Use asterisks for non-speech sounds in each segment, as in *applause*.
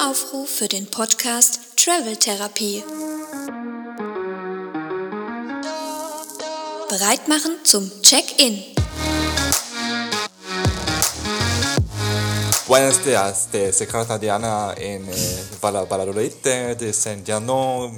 Aufruf für den Podcast Travel Therapie. Bereit machen zum Check-in. Buenos días, de Secreta Diana en eh, Val- Valladolid, de, de Sentiano.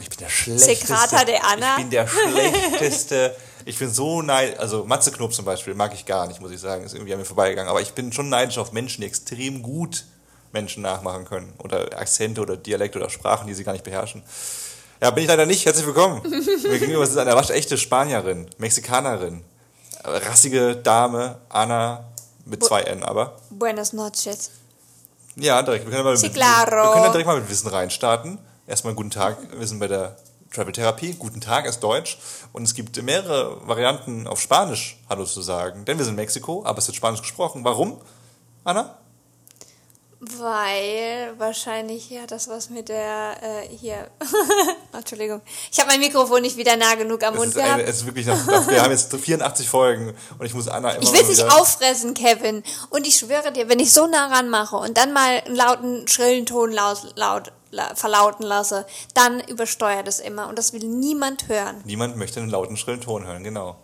Ich bin der schlechteste. Secreta de Anna. Ich bin der schlechteste. Ich bin so neidisch. Also Matze Knob zum Beispiel mag ich gar nicht, muss ich sagen. Ist irgendwie an mir vorbeigegangen. Aber ich bin schon neidisch auf Menschen, die extrem gut Menschen nachmachen können. Oder Akzente oder Dialekte oder Sprachen, die sie gar nicht beherrschen. Ja, bin ich leider nicht. Herzlich willkommen. Mir gegenüber ist eine waschechte Spanierin, Mexikanerin. Rassige Dame, Anna, mit zwei N aber. Buenas noches. Ja, direkt. Wir können, mal Sí, claro. wir können dann direkt mal mit Wissen reinstarten. Erstmal guten Tag. Wir sind bei der Travel Therapie. Guten Tag ist Deutsch. Und es gibt mehrere Varianten auf Spanisch Hallo zu sagen. Denn wir sind in Mexiko, aber es wird Spanisch gesprochen. Warum, Anna? Weil wahrscheinlich hat das was mit der äh, hier. *laughs* Entschuldigung. Ich habe mein Mikrofon nicht wieder nah genug am Es Mund eine, gehabt. es ist wirklich noch, wir haben jetzt 84 Folgen und ich muss Anna immer Ich will dich auffressen, Kevin. Und ich schwöre dir, wenn ich so nah ran mache und dann mal einen lauten, schrillen Ton laut, laut la, verlauten lasse, dann übersteuert es immer. Und das will niemand hören. Niemand möchte einen lauten, schrillen Ton hören, genau.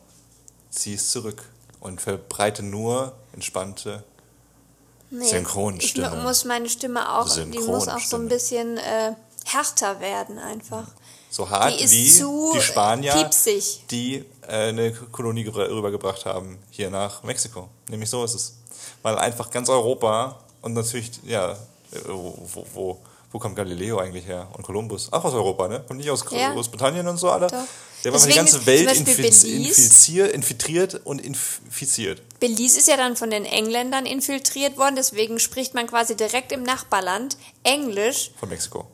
Zieh es zurück und verbreite nur entspannte Nee, Synchronstimme. Ich mu- muss meine Stimme auch, die muss auch so ein bisschen äh, härter werden einfach. so hart Die wie die Spanier, piepsig. die äh, eine Kolonie gebra- rübergebracht haben hier nach Mexiko. Nämlich so ist es. Weil einfach ganz Europa und natürlich, ja, äh, wo, wo, wo, wo kommt Galileo eigentlich her? Und Kolumbus? Auch aus Europa, ne? Kommt nicht aus Ja. Großbritannien und so, alle? Doch. Der war mal die ganze Welt infiz infiziert, infiltriert und infiziert. Belize ist ja dann von den Engländern infiltriert worden, deswegen spricht man quasi direkt im Nachbarland Englisch. Von Mexiko.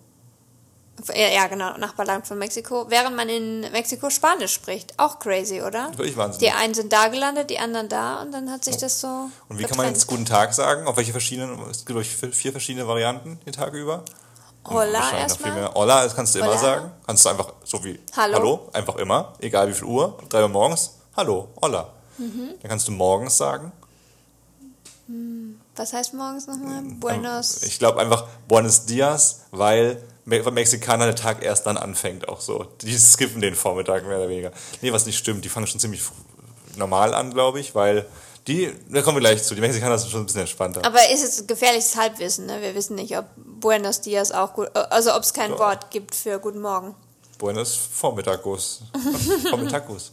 Ja, genau, Nachbarland von Mexiko, während man in Mexiko Spanisch spricht. Auch crazy, oder? Völlig wahnsinnig. Die einen sind da gelandet, die anderen da und dann hat sich das so. Und wie kann man jetzt Guten Tag sagen? Auf welche verschiedenen, es gibt glaube ich vier verschiedene Varianten den Tag über. Hola erstmal. Hola, das kannst du immer Hola. sagen. Kannst du einfach so wie Hallo. einfach immer, egal wie viel Uhr, drei Uhr morgens, Hallo, Hola. Mhm. Dann kannst du morgens sagen. Was heißt morgens nochmal? Ähm, Buenos. Ich glaube einfach Buenos Dias, weil Me- bei Mexikanern der Tag erst dann anfängt auch so. Die skippen den Vormittag mehr oder weniger. Nee, was nicht stimmt, die fangen schon ziemlich normal an, glaube ich, weil die, da kommen wir gleich zu, die Mexikaner sind schon ein bisschen entspannter. Aber ist jetzt gefährliches Halbwissen, ne? Wir wissen nicht, ob Buenos Dias auch gut, also ob es kein Ja. Wort gibt für Guten Morgen. Buenos Vormittagos. *laughs* Vormittagos.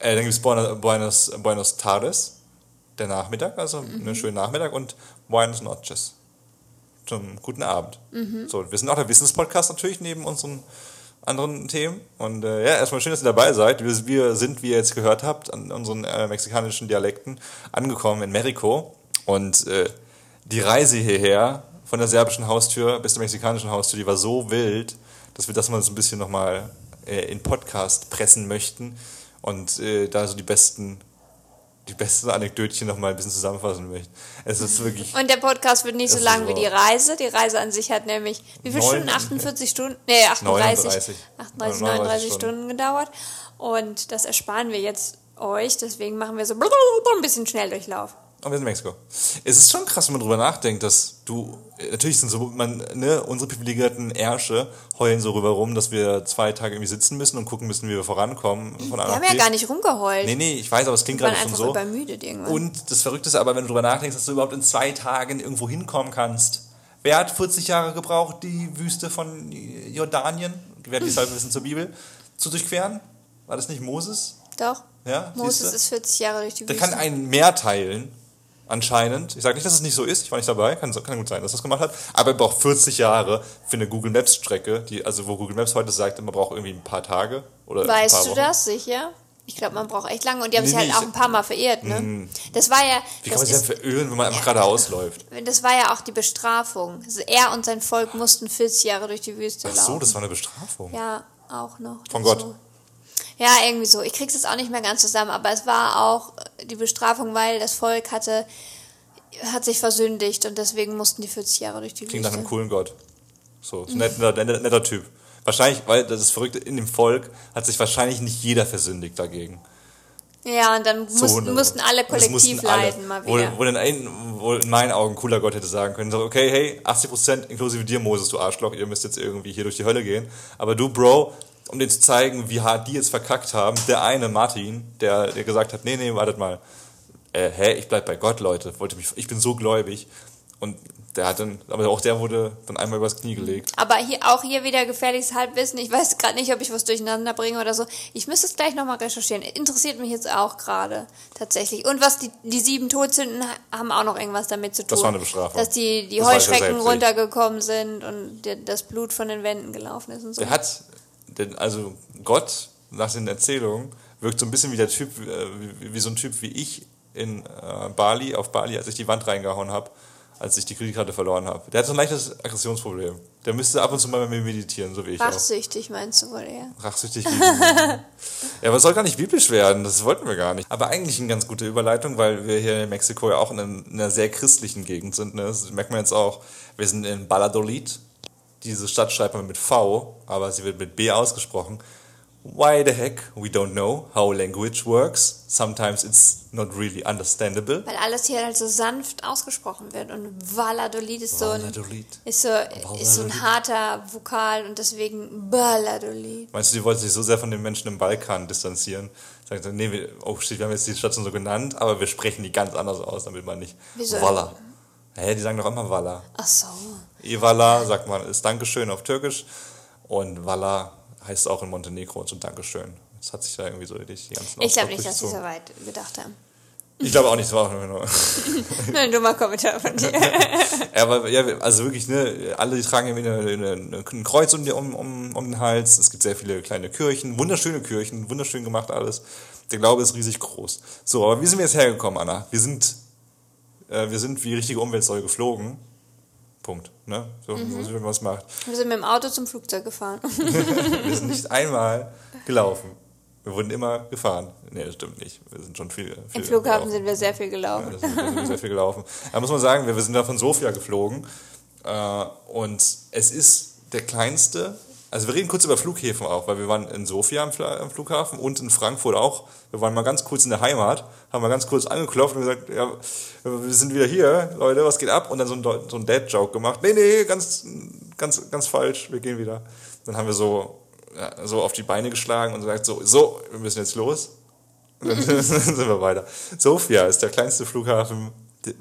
Äh, dann gibt es Buenos, Buenos, Buenos Tardes, der Nachmittag, also einen schönen Nachmittag und Buenos Noches. Zum guten Abend. So, wir sind auch der Wissenspodcast natürlich neben unseren anderen Themen. Und äh, ja, erstmal schön, dass ihr dabei seid. Wir, wir sind, wie ihr jetzt gehört habt, an unseren äh, mexikanischen Dialekten angekommen in Mexiko. Und äh, die Reise hierher von der serbischen Haustür bis zur mexikanischen Haustür, die war so wild, dass wir das mal so ein bisschen nochmal äh, in Podcast pressen möchten und äh, da so die besten, die besten Anekdötchen nochmal ein bisschen zusammenfassen möchten. Es ist wirklich. Und der Podcast wird nicht so lang wie die. Reise. Die Reise an sich hat nämlich, wie viele Stunden? 48 Stunden? Nee, 38. 39. 38, 39 39 Stunden. Stunden gedauert. Und das ersparen wir jetzt euch. Deswegen machen wir so ein bisschen Schnelldurchlauf. Und wir sind in Mexiko. Es ist schon krass, wenn man drüber nachdenkt, dass du, natürlich sind so, man, ne, unsere privilegierten Ärsche heulen so rüber rum, dass wir zwei Tage irgendwie sitzen müssen und gucken müssen, wie wir vorankommen. Von Wir haben ja gar nicht rumgeheult. Nee, nee, ich weiß, aber es klingt gerade schon so. übermüdet irgendwann. Und das Verrückte ist aber, wenn du drüber nachdenkst, dass du überhaupt in zwei Tagen irgendwo hinkommen kannst. Wer hat 40 Jahre gebraucht, die Wüste von Jordanien, wer die Halbwissen zur Bibel, zu durchqueren? War das nicht Moses? Doch. Ja, Moses ist 40 Jahre durch die Der Wüste. kann ein Meer teilen, anscheinend. Ich sage nicht, dass es nicht so ist, ich war nicht dabei, kann, kann gut sein, dass er das gemacht hat. Aber er braucht 40 Jahre für eine Google Maps Strecke, die, also wo Google Maps heute sagt, man braucht irgendwie ein paar Tage oder ein paar Weißt du Wochen. das sicher? Ich glaube, man braucht echt lange. Und die haben Nee, sich halt nee, auch ein paar Mal verirrt, ne? Das war ja. Wie kann man sich denn verirren, wenn man einfach geradeaus läuft? Das war ja auch die Bestrafung. Also er und sein Volk mussten 40 Jahre durch die Wüste Ach laufen. so, das war eine Bestrafung. Ja, auch noch. Von. Gott. Ja, irgendwie so. Ich krieg's jetzt auch nicht mehr ganz zusammen, aber es war auch die Bestrafung, weil das Volk hatte, hat sich versündigt und deswegen mussten die 40 Jahre durch die Klingt nach Wüste. einem coolen Gott. So, so netter, netter, netter Typ. Wahrscheinlich, weil das ist verrückt, in dem Volk hat sich wahrscheinlich nicht jeder versündigt dagegen. Ja, und dann mussten, 100 mussten alle kollektiv mussten alle. leiden mal Wo, wieder. wo, in, ein, wo in meinen Augen ein cooler Gott hätte sagen können, so, okay, hey, 80% inklusive dir, Moses, du Arschloch, ihr müsst jetzt irgendwie hier durch die Hölle gehen. Aber du, Bro, um denen zu zeigen, wie hart die jetzt verkackt haben, der eine, Martin, der, der gesagt hat, nee, nee, wartet mal, äh, hä, ich bleib bei Gott, Leute, wollte mich, ich bin so gläubig. Und der hat dann, aber auch der wurde dann einmal übers Knie gelegt. Aber hier, auch hier wieder gefährliches Halbwissen. Ich weiß gerade nicht, ob ich was durcheinander bringe oder so. Ich müsste es gleich nochmal recherchieren. Interessiert mich jetzt auch gerade tatsächlich. Und was die, die sieben Todsünden ha- haben auch noch irgendwas damit zu tun. Das war eine Bestrafung. Dass die, die Das er Heuschrecken runtergekommen sind und der, das Blut von den Wänden gelaufen ist und so. Der hat, denn, also Gott, nach den Erzählungen, wirkt so ein bisschen wie der Typ, äh, wie, wie so ein Typ wie ich in äh, Bali, auf Bali, als ich die Wand reingehauen habe, als ich die Kreditkarte verloren habe. Der hat so ein leichtes Aggressionsproblem. Der müsste ab und zu mal mit mir meditieren, so wie ich auch. Rachsüchtig meinst du wohl eher? Rachsüchtig *laughs* ja, aber es soll gar nicht biblisch werden, das wollten wir gar nicht. Aber eigentlich eine ganz gute Überleitung, weil wir hier in Mexiko ja auch in einer, in einer sehr christlichen Gegend sind. Ne? Das merkt man jetzt auch. Wir sind in Valladolid. Diese Stadt schreibt man mit V, aber sie wird mit B ausgesprochen. Why the heck? We don't know how language works. Sometimes it's not really understandable. Weil alles hier halt so sanft ausgesprochen wird. Und Valladolid ist so ein, Valladolid. ist so, ist so ein harter Vokal und deswegen Valladolid. Meinst du, die wollten sich so sehr von den Menschen im Balkan distanzieren? Sagen nee, wir, oh shit, wir haben jetzt die Stadt schon so genannt, aber wir sprechen die ganz anders aus, damit man nicht. Wieso? Walla. Hä, die sagen doch immer Walla. Ach so. Evala sagt man, ist Dankeschön auf Türkisch. Und Walla heißt auch in Montenegro so Dankeschön. Das hat sich da irgendwie so durch die ganzen Ich glaube nicht, dass sie so weit gedacht haben. Ich glaube auch nicht, es war auch *laughs* nur. ein dummer Kommentar von dir. ja, aber, ja, also wirklich, ne, alle die tragen irgendwie eine, eine, eine, ein Kreuz um, die- um, um, um den Hals. Es gibt sehr viele kleine Kirchen, wunderschöne Kirchen, wunderschön gemacht alles. Der Glaube ist riesig groß. So, aber wie sind wir jetzt hergekommen, Anna? Wir sind, äh, wir sind wie richtige Umweltsäule geflogen. Punkt. Ne? So, Mhm. so wie man was macht. Wir sind mit dem Auto zum Flugzeug gefahren. *laughs* Wir sind nicht *laughs* einmal gelaufen. Wir wurden immer gefahren. Nee, das stimmt nicht. Wir sind schon viel. viel Im Flughafen gelaufen. sind wir sehr viel Ja, gelaufen. sind, da sind wir sehr viel gelaufen. Da muss man sagen, wir, wir sind da von Sofia geflogen. Äh, und es ist der kleinste. Also wir reden kurz über Flughäfen auch, weil wir waren in Sofia am, Flughafen und in Frankfurt auch. Wir waren mal ganz kurz in der Heimat, haben mal ganz kurz angeklopft und gesagt, ja, wir sind wieder hier, Leute, was geht ab? Und dann so ein, so ein Dad-Joke gemacht. Nee, nee, ganz, ganz, ganz falsch, wir gehen wieder. Dann haben wir so, ja, so auf die Beine geschlagen und gesagt, so, so, wir müssen jetzt los. Und *laughs* dann sind wir weiter. Sofia ist der kleinste Flughafen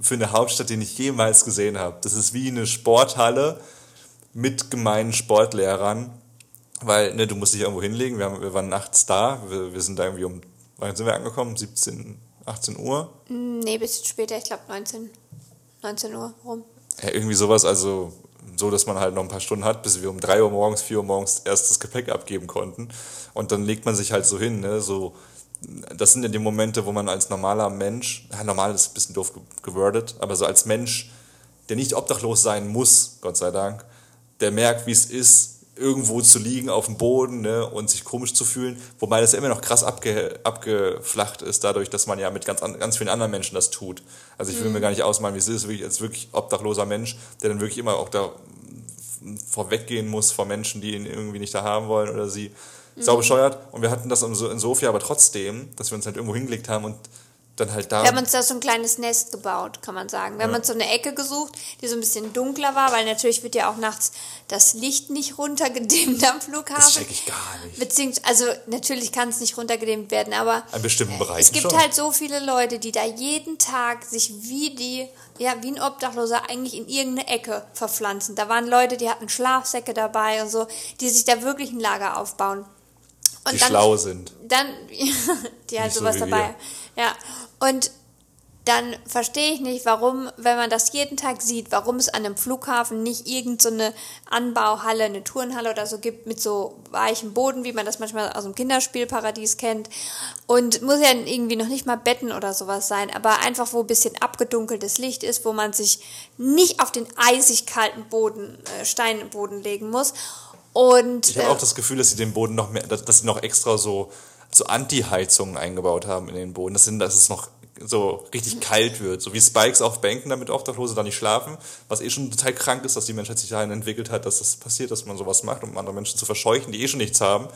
für eine Hauptstadt, den ich jemals gesehen habe. Das ist wie eine Sporthalle mit gemeinen Sportlehrern, weil ne, du musst dich irgendwo hinlegen. Wir, haben, wir waren nachts da. Wir, wir sind da irgendwie um, wann sind wir angekommen? 17, 18 Uhr? Nee, bisschen später, ich glaube 19, 19 Uhr rum. Ja, irgendwie sowas, also so, dass man halt noch ein paar Stunden hat, bis wir um 3 Uhr morgens, 4 Uhr morgens erst das Gepäck abgeben konnten. Und dann legt man sich halt so hin, ne, so, das sind ja die Momente, wo man als normaler Mensch, ja, normal ist ein bisschen doof ge- gewordet, aber so als Mensch, der nicht obdachlos sein muss, Gott sei Dank, der merkt, wie es ist, irgendwo zu liegen auf dem Boden ne, und sich komisch zu fühlen, wobei das ja immer noch krass abge, abgeflacht ist, dadurch, dass man ja mit ganz, an, ganz vielen anderen Menschen das tut. Also ich will mir gar nicht ausmalen, wie es ist, wirklich, als wirklich obdachloser Mensch, der dann wirklich immer auch da vorweggehen muss vor Menschen, die ihn irgendwie nicht da haben wollen oder sie. Sau bescheuert. Und wir hatten das in So- in Sofia aber trotzdem, dass wir uns halt irgendwo hingelegt haben und dann halt da. Wir haben uns da so ein kleines Nest gebaut, kann man sagen. Wir haben uns so eine Ecke gesucht, die so ein bisschen dunkler war, weil natürlich wird ja auch nachts das Licht nicht runtergedimmt am Flughafen. das check ich gar nicht. Beziehungsweise, also natürlich kann es nicht runtergedimmt werden, aber An bestimmten Bereichen es gibt schon. halt so viele Leute, die da jeden Tag sich wie die, ja, wie ein Obdachloser eigentlich in irgendeine Ecke verpflanzen. Da waren Leute, die hatten Schlafsäcke dabei und so, die sich da wirklich ein Lager aufbauen. Und die schlau sind. dann, *laughs* die halt Nicht so sowas wie dabei. Ja. Und dann verstehe ich nicht, warum, wenn man das jeden Tag sieht, warum es an einem Flughafen nicht irgendeine so Anbauhalle, eine Turnhalle oder so gibt mit so weichem Boden, wie man das manchmal aus dem Kinderspielparadies kennt. Und muss ja irgendwie noch nicht mal Betten oder sowas sein, aber einfach, wo ein bisschen abgedunkeltes Licht ist, wo man sich nicht auf den eisig kalten Boden, äh, Steinboden legen muss. Und Ich habe äh, auch das Gefühl, dass sie den Boden noch mehr, dass sie noch extra so, so Anti-Heizungen eingebaut haben in den Boden. Das, sind, das ist noch so richtig kalt wird. So wie Spikes auf Bänken, damit Obdachlose da nicht schlafen. Was eh schon total krank ist, dass die Menschheit sich dahin entwickelt hat, dass das passiert, dass man sowas macht, um andere Menschen zu verscheuchen, die eh schon nichts haben.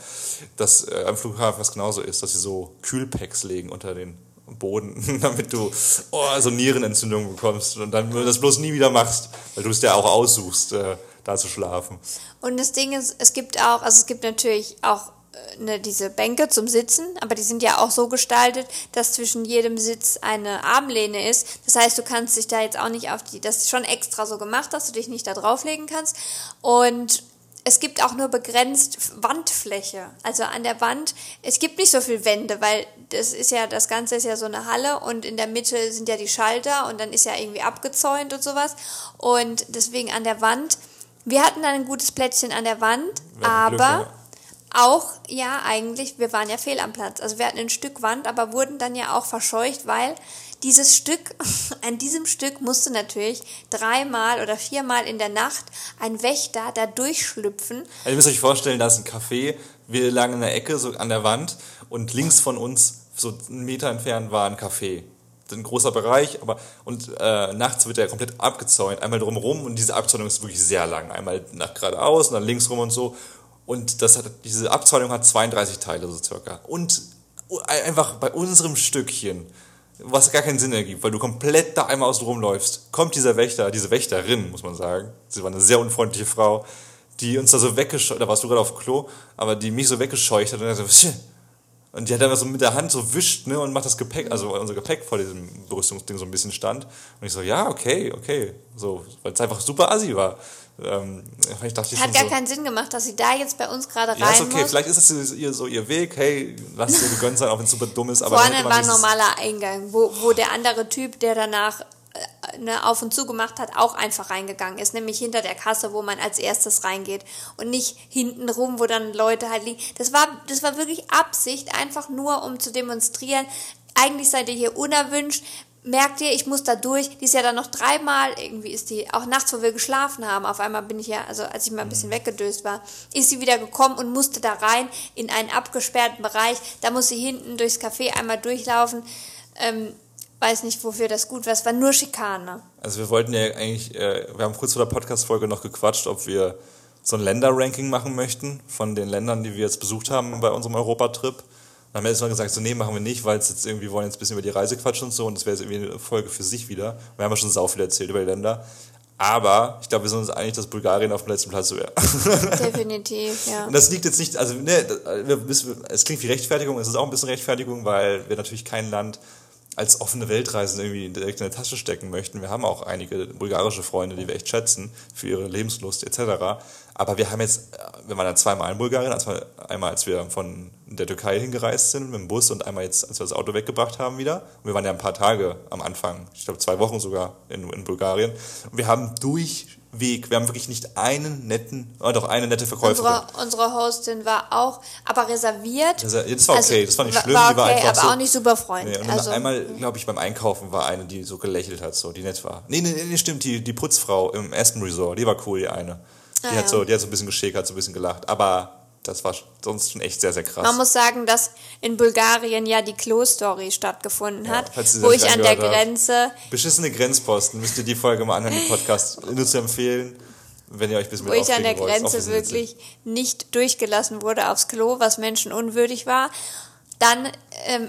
Dass äh, am Flughafen was genauso ist, dass sie so Kühlpacks legen unter den Boden, *laughs* damit du oh, so Nierenentzündungen bekommst und dann das bloß nie wieder machst, weil du es ja auch aussuchst, äh, da zu schlafen. Und das Ding ist, es gibt auch, also es gibt natürlich auch ne, diese Bänke zum Sitzen, aber die sind ja auch so gestaltet, dass zwischen jedem Sitz eine Armlehne ist. Das heißt, du kannst dich da jetzt auch nicht auf die, das ist schon extra so gemacht, dass du dich nicht da drauflegen kannst. Und es gibt auch nur begrenzt Wandfläche. Also an der Wand, es gibt nicht so viel Wände, weil das ist ja, das Ganze ist ja so eine Halle und in der Mitte sind ja die Schalter und dann ist ja irgendwie abgezäunt und sowas. Und deswegen an der Wand, wir hatten dann ein gutes Plätzchen an der Wand, aber Glück, ja. Auch, ja, eigentlich, wir waren ja fehl am Platz. Also wir hatten ein Stück Wand, aber wurden dann ja auch verscheucht, weil dieses Stück, *laughs* an diesem Stück musste natürlich dreimal oder viermal in der Nacht ein Wächter da durchschlüpfen. Also ihr müsst euch vorstellen, da ist ein Café, wir lagen in der Ecke, so an der Wand und links von uns, so einen Meter entfernt, war ein Café ein großer Bereich, aber und äh, nachts wird er komplett abgezäunt, einmal drumherum und diese Abzäunung ist wirklich sehr lang, einmal nach geradeaus und dann links rum und so und das hat diese Abzäunung hat 32 Teile so circa und einfach bei unserem Stückchen was gar keinen Sinn ergibt, weil du komplett da einmal außen rumläufst, kommt dieser Wächter, diese Wächterin, muss man sagen, sie war eine sehr unfreundliche Frau, die uns da so weggescheucht, da warst du gerade auf Klo, aber die mich so weggescheucht hat und dann so, und die hat einfach so mit der Hand so wischt, ne, und macht das Gepäck, also unser Gepäck vor diesem Berüstungsding so ein bisschen stand. Und ich so, ja, okay, okay. So, weil es einfach super assi war. Ähm, ich dachte Hat gar so, keinen Sinn gemacht, dass sie da jetzt bei uns gerade rein Ja, ist okay, muss. vielleicht ist es ihr, so ihr Weg, hey, lass es dir gegönnt sein, auch wenn es super dumm ist. Aber Vorne war ein normaler Eingang, wo, wo der andere Typ, der danach äh, ne, auf und zu gemacht hat, auch einfach reingegangen ist, nämlich hinter der Kasse, wo man als erstes reingeht und nicht hinten rum, wo dann Leute halt liegen. Das war, das war wirklich Absicht, einfach nur um zu demonstrieren, eigentlich seid ihr hier unerwünscht, merkt ihr, ich muss da durch. Die ist ja dann noch dreimal, irgendwie ist die, auch nachts, wo wir geschlafen haben, auf einmal bin ich ja, also als ich mal ein bisschen mhm. weggedöst war, ist sie wieder gekommen und musste da rein in einen abgesperrten Bereich. Da muss sie hinten durchs Café einmal durchlaufen. Ähm, weiß nicht, wofür das gut war. Es war nur Schikane. Also wir wollten ja eigentlich, äh, wir haben kurz vor der Podcast-Folge noch gequatscht, ob wir so ein Länder-Ranking machen möchten von den Ländern, die wir jetzt besucht haben bei unserem Europatrip. Dann haben wir jetzt mal gesagt, so nee, machen wir nicht, weil es jetzt irgendwie, wollen jetzt ein bisschen über die Reise quatschen und so und das wäre jetzt irgendwie eine Folge für sich wieder. Wir haben ja schon sau viel erzählt über die Länder. Aber ich glaube, wir sind uns einig, dass Bulgarien auf dem letzten Platz wäre. *laughs* Definitiv, ja. Und das liegt jetzt nicht, also ne, es klingt wie Rechtfertigung, es ist auch ein bisschen Rechtfertigung, weil wir natürlich kein Land als offene Weltreisen irgendwie direkt in der Tasche stecken möchten. Wir haben auch einige bulgarische Freunde, die wir echt schätzen für ihre Lebenslust etc. Aber wir haben jetzt, wir waren ja zweimal in Bulgarien, also einmal als wir von der Türkei hingereist sind mit dem Bus und einmal jetzt, als wir das Auto weggebracht haben wieder. Und wir waren ja ein paar Tage am Anfang, ich glaube zwei Wochen sogar in, in Bulgarien. Und wir haben durchweg, wir haben wirklich nicht einen netten, oh doch eine nette Verkäuferin. Unsere, unsere Hostin war auch, aber reserviert. Das war okay, also, das war nicht schlimm, war okay, die war einfach aber so, auch nicht super freundlich. Nee, und also, einmal, glaube ich, beim Einkaufen war eine, die so gelächelt hat, so, die nett war. Nee, nee, nee, stimmt, die, die Putzfrau im Aspen Resort, die war cool, die eine. Die, ah, hat, so, die hat so ein bisschen geschickt, hat so ein bisschen gelacht. Aber das war sonst schon echt sehr, sehr krass. Man muss sagen, dass in Bulgarien ja die Klo-Story stattgefunden hat, ja, wo ich an der Grenze. Habt. Beschissene Grenzposten, müsst ihr die Folge mal anhören, den Podcast. Nur zu empfehlen, wenn ihr euch ein bisschen Wo ich an der Grenze wirklich nicht durchgelassen wurde aufs Klo, was menschenunwürdig war. Dann ähm,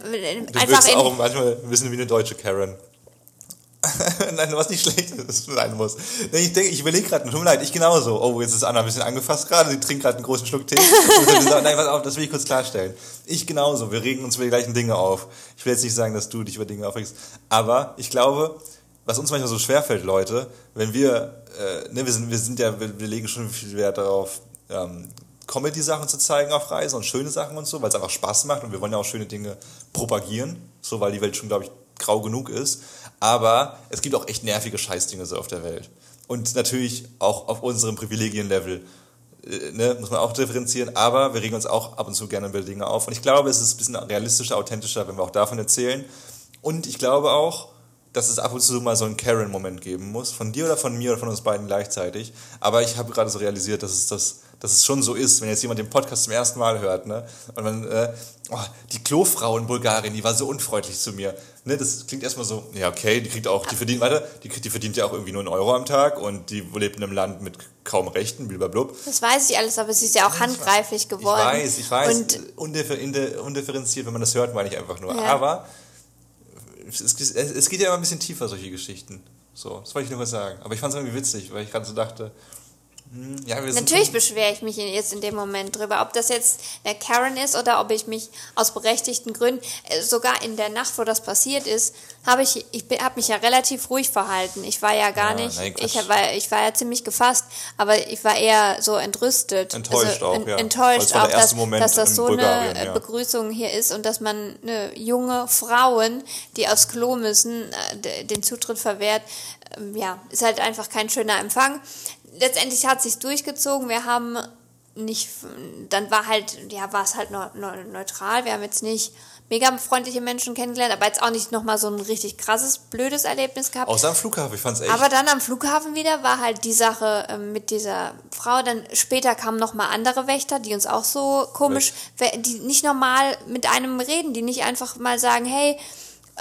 du einfach. Du auch manchmal ein bisschen wie eine deutsche Karen. *laughs* Nein, was nicht schlecht sein muss. Ich denke, ich überlege gerade, tut mir leid, ich genauso. Oh, jetzt ist Anna ein bisschen angefasst gerade, sie trinkt gerade einen großen Schluck Tee. *laughs* Nein, pass auf, das will ich kurz klarstellen. Ich genauso, wir regen uns über die gleichen Dinge auf. Ich will jetzt nicht sagen, dass du dich über Dinge aufregst, aber ich glaube, was uns manchmal so schwerfällt, Leute, wenn wir, äh, ne, wir sind, wir sind ja, wir, wir legen schon viel Wert darauf, ähm, Comedy-Sachen zu zeigen auf Reisen und schöne Sachen und so, weil es einfach Spaß macht und wir wollen ja auch schöne Dinge propagieren, so weil die Welt schon, glaube ich, grau genug ist. Aber es gibt auch echt nervige Scheißdinge so auf der Welt. Und natürlich auch auf unserem Privilegienlevel. Äh, ne, muss man auch differenzieren, aber wir regen uns auch ab und zu gerne über Dinge auf. Und ich glaube, es ist ein bisschen realistischer, authentischer, wenn wir auch davon erzählen. Und ich glaube auch, dass es ab und zu mal so einen Karen-Moment geben muss, von dir oder von mir oder von uns beiden gleichzeitig. Aber ich habe gerade so realisiert, dass es das dass es schon so ist, wenn jetzt jemand den Podcast zum ersten Mal hört, ne? Und man, äh, oh, die Klofrau in Bulgarien, die war so unfreundlich zu mir. Ne, das klingt erstmal so, ja, okay, die kriegt auch, die verdient, warte, die, die verdient ja auch irgendwie nur einen Euro am Tag und die lebt in einem Land mit kaum Rechten, blablabla. Das weiß ich alles, aber sie ist ja auch handgreiflich geworden. Ich weiß, ich weiß. Und undiffer undifferenziert, wenn man das hört, meine ich einfach nur. Ja. Aber es, es, es, geht ja immer ein bisschen tiefer, solche Geschichten. So, das wollte ich nur mal sagen. Aber ich fand es irgendwie witzig, weil ich gerade so dachte, ja, Natürlich beschwere ich mich jetzt in dem Moment drüber, ob das jetzt der Karen ist oder ob ich mich aus berechtigten Gründen, äh, sogar in der Nacht, wo das passiert ist, habe ich, ich habe mich ja relativ ruhig verhalten. Ich war ja gar ja, nicht, nein, ich war, ich war ja ziemlich gefasst, aber ich war eher so entrüstet. Enttäuscht also, auch, ja. Enttäuscht auch, dass, dass, das so eine ja. Begrüßung hier ist und dass man eine junge Frauen, die aufs Klo müssen, äh, den Zutritt verwehrt. Ähm, ja, ist halt einfach kein schöner Empfang letztendlich hat sich durchgezogen. Wir haben nicht, dann war halt, ja, war es halt neutral. Wir haben jetzt nicht mega freundliche Menschen kennengelernt, aber jetzt auch nicht nochmal so ein richtig krasses, blödes Erlebnis gehabt. Außer am Flughafen, ich fand's echt. Aber dann am Flughafen wieder war halt die Sache äh, mit dieser Frau. Dann später kamen nochmal andere Wächter, die uns auch so komisch, die nicht normal mit einem reden, die nicht einfach mal sagen, hey,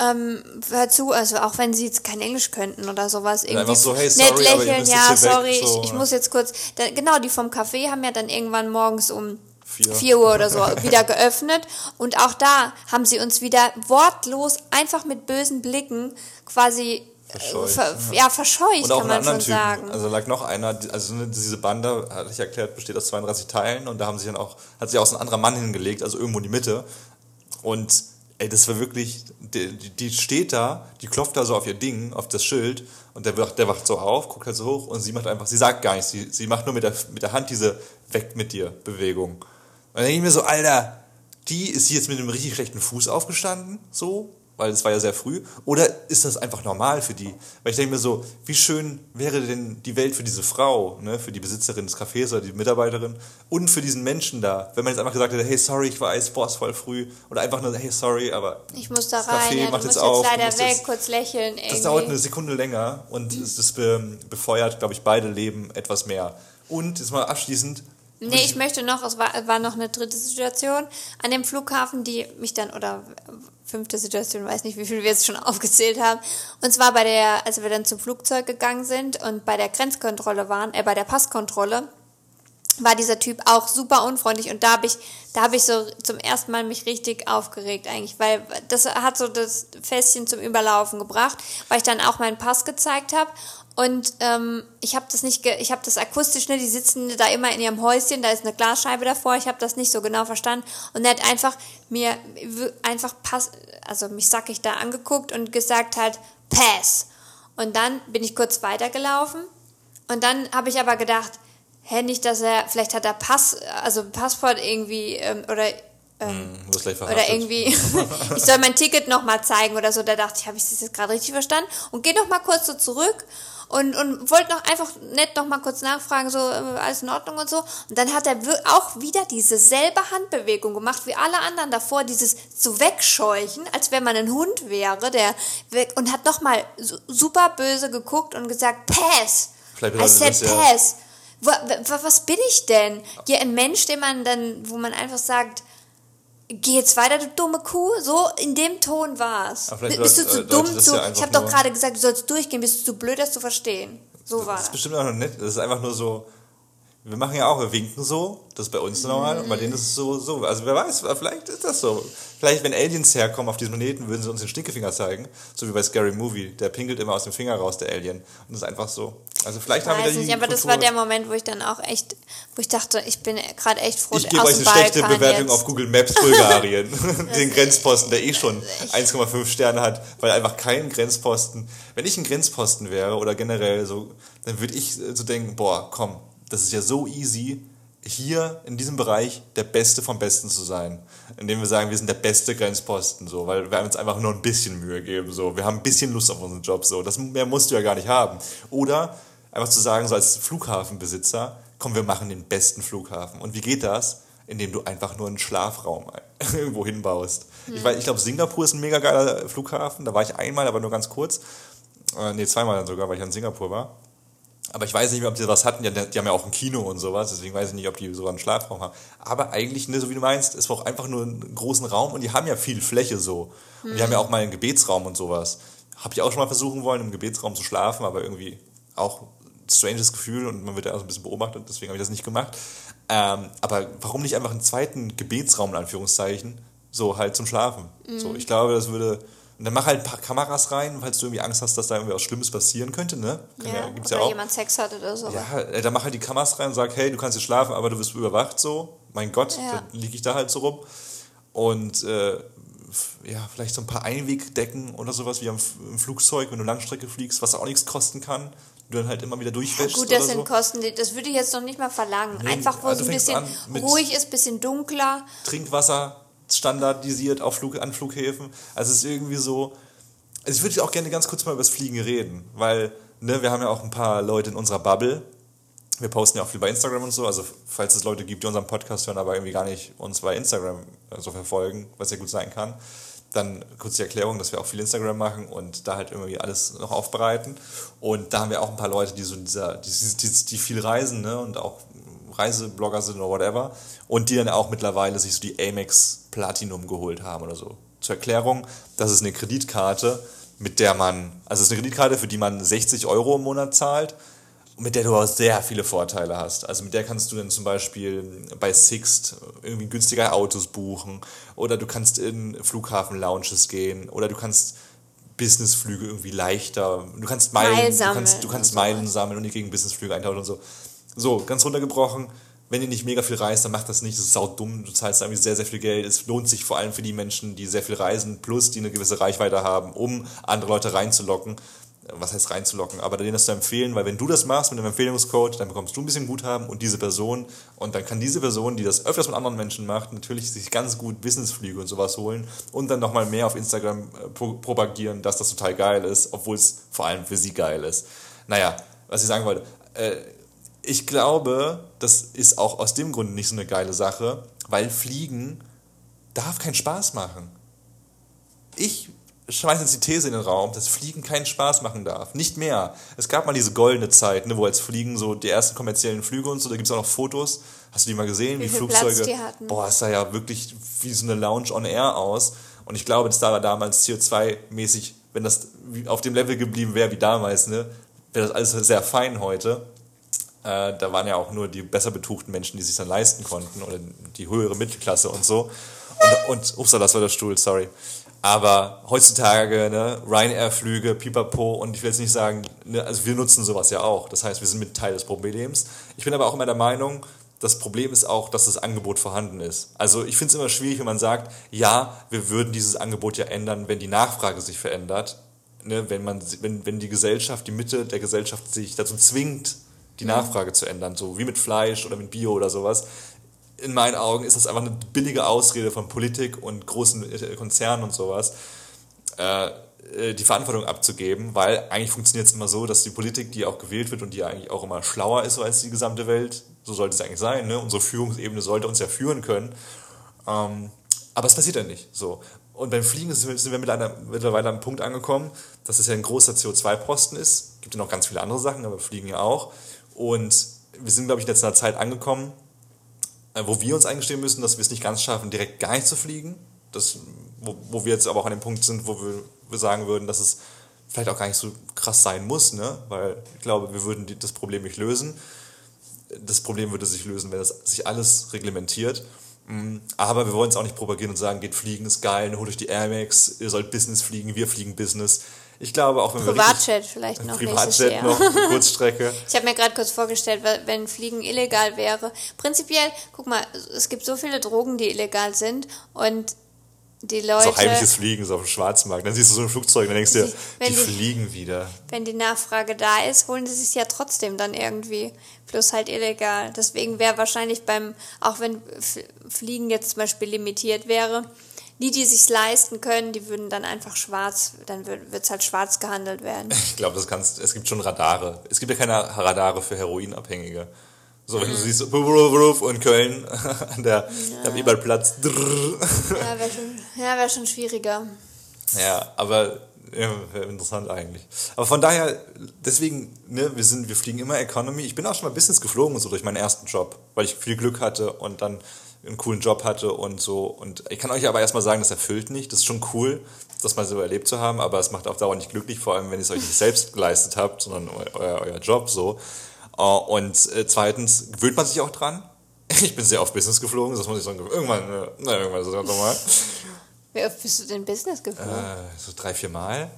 ähm, hör zu, also auch wenn sie jetzt kein Englisch könnten oder sowas, irgendwie so, hey, sorry, nett lächeln, ja, sorry, so, ich, ich muss jetzt kurz, da, genau, die vom Café haben ja dann irgendwann morgens um Vier. 4 Uhr oder so *laughs* wieder geöffnet und auch da haben sie uns wieder wortlos, einfach mit bösen Blicken quasi äh, Verscheucht, ver, ja. ja, verscheucht, und auch kann man schon Typen. sagen. Also lag noch einer, also diese Bande, hatte ich erklärt, besteht aus 32 Teilen und da haben sich dann auch, hat sich auch so ein anderer Mann hingelegt, also irgendwo in die Mitte. Und ey, das war wirklich, die, die steht da, die klopft da so auf ihr Ding, auf das Schild und der, der wacht so auf, guckt halt so hoch und sie macht einfach, sie sagt gar nichts, sie, sie macht nur mit der, mit der Hand diese Weg mit dir Bewegung. Und dann denke ich mir so, Alter, die ist jetzt mit einem richtig schlechten Fuß aufgestanden, so, weil es war ja sehr früh? Oder ist das einfach normal für die? Weil ich denke mir so, wie schön wäre denn die Welt für diese Frau, ne, für die Besitzerin des Cafés oder die Mitarbeiterin und für diesen Menschen da, wenn man jetzt einfach gesagt hätte, hey, sorry, ich war Eis, voll früh oder einfach nur, hey, sorry, aber ich muss da rein, Café ja, macht jetzt auf, jetzt leider weg, das, kurz lächeln. Irgendwie. Das dauert eine Sekunde länger und mhm. das befeuert, glaube ich, beide Leben etwas mehr. Und jetzt mal abschließend, Nee, ich möchte noch, es war, war noch eine dritte Situation an dem Flughafen, die mich dann, oder fünfte Situation, weiß nicht, wie viel wir jetzt schon *laughs* aufgezählt haben. Und zwar bei der, als wir dann zum Flugzeug gegangen sind und bei der Grenzkontrolle waren, äh, bei der Passkontrolle, war dieser Typ auch super unfreundlich und da habe ich, da habe ich so zum ersten Mal mich richtig aufgeregt eigentlich, weil das hat so das Fässchen zum Überlaufen gebracht, weil ich dann auch meinen Pass gezeigt habe und ähm, ich habe das nicht, ich habe das akustisch, ne, die sitzen da immer in ihrem Häuschen, da ist eine Glasscheibe davor, ich habe das nicht so genau verstanden. Und er hat einfach mir einfach pass, also mich sackig da angeguckt und gesagt halt, Pass. Und dann bin ich kurz weitergelaufen und dann habe ich aber gedacht, hä, nicht, dass er, vielleicht hat er Pass, also Passport irgendwie ähm, oder ähm, hm, oder irgendwie, *laughs* ich soll mein Ticket nochmal zeigen oder so. Da dachte ich, habe ich das jetzt gerade richtig verstanden? Und gehe nochmal kurz so zurück und, und wollte noch einfach nett noch mal kurz nachfragen, so äh, alles in Ordnung und so. Und dann hat er auch wieder diese selbe Handbewegung gemacht wie alle anderen davor, dieses so wegscheuchen, als wenn man ein Hund wäre, der weg und hat noch mal super böse geguckt und gesagt, Pass. Vielleicht I said Pass. Ja. Was bin ich denn? Ja, ein Mensch, den man dann, wo man einfach sagt, geh jetzt weiter, du dumme Kuh. So in dem Ton war es. Bist du zu dumm zu. Ja ich habe doch gerade gesagt, du sollst durchgehen, bist du zu blöd, das zu verstehen. So war das. Das ist bestimmt auch noch nett. Das ist einfach nur so. Wir machen ja auch, wir winken so, das ist bei uns normal, mm. und bei denen ist es so, so. Also wer weiß, vielleicht ist das so. Vielleicht, wenn Aliens herkommen auf diesen Planeten, würden sie uns den Stinkefinger zeigen, so wie bei Scary Movie. Der pinkelt immer aus dem Finger raus, der Alien. Und das ist einfach so. Also vielleicht ich haben wir da nicht, aber Kultur. das war der Moment, wo ich dann auch echt, wo ich dachte, ich bin gerade echt froh, Ich gebe euch eine schlechte Bewertung jetzt. auf Google Maps Bulgarien. *laughs* *laughs* den Grenzposten, der eh schon 1,5 Sterne hat, weil einfach kein Grenzposten, wenn ich ein Grenzposten wäre oder generell so, dann würde ich so denken, boah, komm, das ist ja so easy, hier in diesem Bereich der Beste vom Besten zu sein. Indem wir sagen, wir sind der beste Grenzposten, so, weil wir uns einfach nur ein bisschen Mühe geben, so. Wir haben ein bisschen Lust auf unseren Job, so. Das mehr musst du ja gar nicht haben. Oder einfach zu sagen, so als Flughafenbesitzer, komm, wir machen den besten Flughafen. Und wie geht das? Indem du einfach nur einen Schlafraum *laughs* irgendwo hinbaust. Ich, weiß- ich glaube, Singapur ist ein mega geiler Flughafen. Da war ich einmal, aber nur ganz kurz. Äh, nee, zweimal dann sogar, weil ich in Singapur war. Aber ich weiß nicht mehr, ob die was hatten. Die, die haben ja auch ein Kino und sowas, deswegen weiß ich nicht, ob die so einen Schlafraum haben. Aber eigentlich, ne, so wie du meinst, es war auch einfach nur einen großen Raum und die haben ja viel Fläche so. Und die haben ja auch mal einen Gebetsraum und sowas. Hab ich auch schon mal versuchen wollen, im Gebetsraum zu schlafen, aber irgendwie auch ein stranges Gefühl und man wird ja auch so ein bisschen beobachtet, deswegen habe ich das nicht gemacht. Ähm, aber warum nicht einfach einen zweiten Gebetsraum, in Anführungszeichen, so halt zum Schlafen? So, ich glaube, das würde. Und dann mach halt ein paar Kameras rein, falls du irgendwie Angst hast, dass da irgendwie was Schlimmes passieren könnte, ne? Kann Ja, gibt's oder ja auch. jemand Sex hat oder so. Ja, äh, dann mach halt die Kameras rein und sag, hey, du kannst hier schlafen, aber du wirst überwacht so. Mein Gott, Ja. dann liege ich da halt so rum. Und äh, ja, vielleicht so ein paar Einwegdecken oder sowas wie am im Flugzeug, wenn du Langstrecke fliegst, was auch nichts kosten kann. Du dann halt immer wieder durchwäschst Gut, oder das sind so. Kosten, das würde ich jetzt noch nicht mal verlangen. Nee, Einfach, wo also es ein bisschen ruhig ist, bisschen dunkler. Trinkwasser standardisiert auf Flug, an Flughäfen. Also es ist irgendwie so. Also ich würde auch gerne ganz kurz mal über das Fliegen reden, weil ne, wir haben ja auch ein paar Leute in unserer Bubble. Wir posten ja auch viel bei Instagram und so. Also falls es Leute gibt, die unseren Podcast hören, aber irgendwie gar nicht uns bei Instagram äh, so verfolgen, was ja gut sein kann, dann kurz die Erklärung, dass wir auch viel Instagram machen und da halt irgendwie alles noch aufbereiten. Und da haben wir auch ein paar Leute, die so dieser, die, die, die viel reisen, ne, und auch Reiseblogger sind oder whatever. Und die dann auch mittlerweile sich so die Amex Platinum geholt haben oder so. Zur Erklärung, das ist eine Kreditkarte, mit der man, also es ist eine Kreditkarte, für die man 60 Euro im Monat zahlt und mit der du auch sehr viele Vorteile hast. Also mit der kannst du dann zum Beispiel bei Sixt irgendwie günstiger Autos buchen oder du kannst in Flughafen-Lounges gehen oder du kannst Businessflüge irgendwie leichter, du kannst Meilen, Meilen du sammeln kannst, du kannst und Meilen sammeln und die gegen Businessflüge eintauschen und so. So, ganz runtergebrochen, wenn ihr nicht mega viel reist, dann macht das nicht, das ist saudumm, du zahlst irgendwie sehr, sehr viel Geld. Es lohnt sich vor allem für die Menschen, die sehr viel reisen, plus die eine gewisse Reichweite haben, um andere Leute reinzulocken. Was heißt reinzulocken? Aber denen das zu empfehlen, weil wenn du das machst mit einem Empfehlungscode, dann bekommst du ein bisschen Guthaben und diese Person und dann kann diese Person, die das öfters mit anderen Menschen macht, natürlich sich ganz gut Businessflüge und sowas holen und dann nochmal mehr auf Instagram äh, pro propagieren, dass das total geil ist, obwohl es vor allem für sie geil ist. Naja, was ich sagen wollte, äh, ich glaube, das ist auch aus dem Grund nicht so eine geile Sache, weil Fliegen darf keinen Spaß machen. Ich schmeiße jetzt die These in den Raum, dass Fliegen keinen Spaß machen darf. Nicht mehr. Es gab mal diese goldene Zeit, ne, wo als Fliegen so die ersten kommerziellen Flüge und so, da gibt es auch noch Fotos. Hast du die mal gesehen, Wie wie, Flugzeuge? Platz die hatten. Boah, es sah ja wirklich wie so eine Lounge on Air aus. Und ich glaube, das da war damals CO2-mäßig, wenn das auf dem Level geblieben wäre wie damals, ne, wäre das alles sehr fein heute. Äh, da waren ja auch nur die besser betuchten Menschen, die sich dann leisten konnten oder die höhere Mittelklasse und so. Und, und ups, das war der Stuhl, sorry. Aber heutzutage, ne, Ryanair-Flüge, pipapo, und ich will jetzt nicht sagen, ne, also wir nutzen sowas ja auch. Das heißt, wir sind mit Teil des Problems. Ich bin aber auch immer der Meinung, das Problem ist auch, dass das Angebot vorhanden ist. Also ich finde es immer schwierig, wenn man sagt, ja, wir würden dieses Angebot ja ändern, wenn die Nachfrage sich verändert. Ne, wenn, man, wenn, wenn die Gesellschaft, die Mitte der Gesellschaft sich dazu zwingt, die Nachfrage zu ändern, so wie mit Fleisch oder mit Bio oder sowas. In meinen Augen ist das einfach eine billige Ausrede von Politik und großen äh, Konzernen und sowas, äh, äh, die Verantwortung abzugeben, weil eigentlich funktioniert es immer so, dass die Politik, die auch gewählt wird und die eigentlich auch immer schlauer ist als die gesamte Welt, so sollte es eigentlich sein, ne? unsere Führungsebene sollte uns ja führen können, ähm, aber es passiert ja nicht so. Und beim Fliegen sind wir mittlerweile einem Punkt angekommen, dass es ja ein großer CO2-Posten ist. Gibt ja noch ganz viele andere Sachen, aber Fliegen ja auch. Und wir sind, glaube ich, jetzt in einer Zeit angekommen, äh, wo wir uns eingestehen müssen, dass wir es nicht ganz schaffen, direkt gar nicht zu fliegen. Das, wo, wo wir jetzt aber auch an dem Punkt sind, wo wir, wir sagen würden, dass es vielleicht auch gar nicht so krass sein muss, ne? weil ich glaube, wir würden die, das Problem nicht lösen. Das Problem würde sich lösen, wenn das sich alles reglementiert. Mm, Aber wir wollen es auch nicht propagieren und sagen, geht fliegen, ist geil, holt euch die Air Max, ihr sollt Business fliegen, wir fliegen Business. Ich glaube, auch wenn wir Privatjet richtig, vielleicht noch Privatjet noch, Kurzstrecke. *laughs* Ich habe mir gerade kurz vorgestellt, wenn Fliegen illegal wäre. Prinzipiell, guck mal, es gibt so viele Drogen, die illegal sind und die Leute, So heimliches Fliegen, so auf dem Schwarzmarkt. Dann siehst du so ein Flugzeug und dann denkst du dir, die die- fliegen wieder. wenn die Nachfrage da ist, holen sie sich ja trotzdem dann irgendwie. Plus halt illegal. Deswegen wäre wahrscheinlich beim, auch wenn Fliegen jetzt zum Beispiel limitiert wäre, die, die sich's leisten können, die würden dann einfach schwarz, dann wird es halt schwarz gehandelt werden. *laughs* Ich glaube, das kannst, es gibt schon Radare. Es gibt ja keine Radare für Heroinabhängige. So, wenn du siehst, und Köln an *laughs* der, am Ebertplatz. Ja, wäre schon, ja, wär schon schwieriger. Ja, aber ja, interessant eigentlich. Aber von daher, deswegen, ne, wir sind, wir fliegen immer Economy. Ich bin auch schon mal Business geflogen und so durch meinen ersten Job, weil ich viel Glück hatte und dann einen coolen Job hatte und so. Und ich kann euch aber erstmal sagen, das erfüllt nicht. Das ist schon cool, das mal so erlebt zu haben, aber es macht auf Dauer nicht glücklich, vor allem wenn ihr es euch nicht selbst geleistet habt, sondern euer, euer Job so. Äh, und äh, zweitens gewöhnt man sich auch dran. *laughs* Ich bin sehr oft Business geflogen, das muss ich sagen. Irgendwann, äh, na, irgendwann ist das ganz normal. Wie oft bist du denn Business geflogen? Äh, so drei, vier Mal.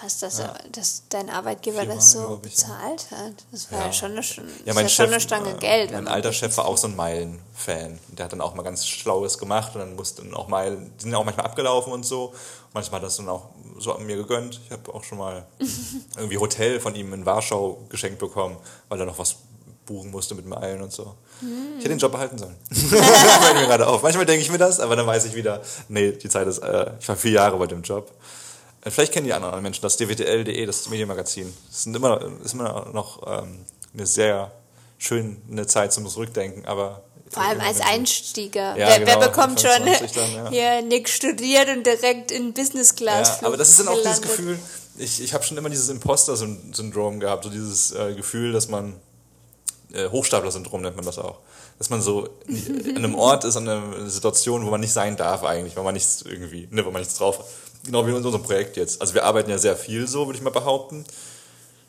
Krass, dass, ja. dass dein Arbeitgeber Viermal, das so ich, bezahlt hat. Das war ja, Ja. schon eine, Ja, mein ja Chef, schon eine Stange äh, Geld. Mein alter Chef war auch so ein Meilen-Fan. Der hat dann auch mal ganz Schlaues gemacht und dann mussten auch Meilen, die sind ja auch manchmal abgelaufen und so. Manchmal hat das dann auch so an mir gegönnt. Ich habe auch schon mal *laughs* irgendwie Hotel von ihm in Warschau geschenkt bekommen, weil er noch was buchen musste mit Meilen und so. Ich hätte den Job behalten sollen. *laughs* *laughs* Fällt mir gerade auf. Manchmal denke ich mir das, aber dann weiß ich wieder, nee, die Zeit ist, äh, ich war vier Jahre bei dem Job. Vielleicht kennen die anderen Menschen das dwdl.de, das Medienmagazin. Das sind immer, ist immer noch ähm, eine sehr schöne Zeit zum Zurückdenken, aber Vor allem als Einstieger. Ja, wer, genau, wer bekommt schon Anfang 20 dann, ja. hier nichts studiert und direkt in Business Class Ja, aber das ist dann auch dieses gelandet? Gefühl, ich, ich habe schon immer dieses Imposter-Syndrom gehabt, so dieses äh, Gefühl, dass man, äh, Hochstapler-Syndrom nennt man das auch, dass man so *laughs* an einem Ort ist, an einer Situation, wo man nicht sein darf eigentlich, weil man nichts irgendwie, ne, weil man nichts drauf hat. Genau wie in unserem Projekt jetzt. Also wir arbeiten ja sehr viel so, würde ich mal behaupten.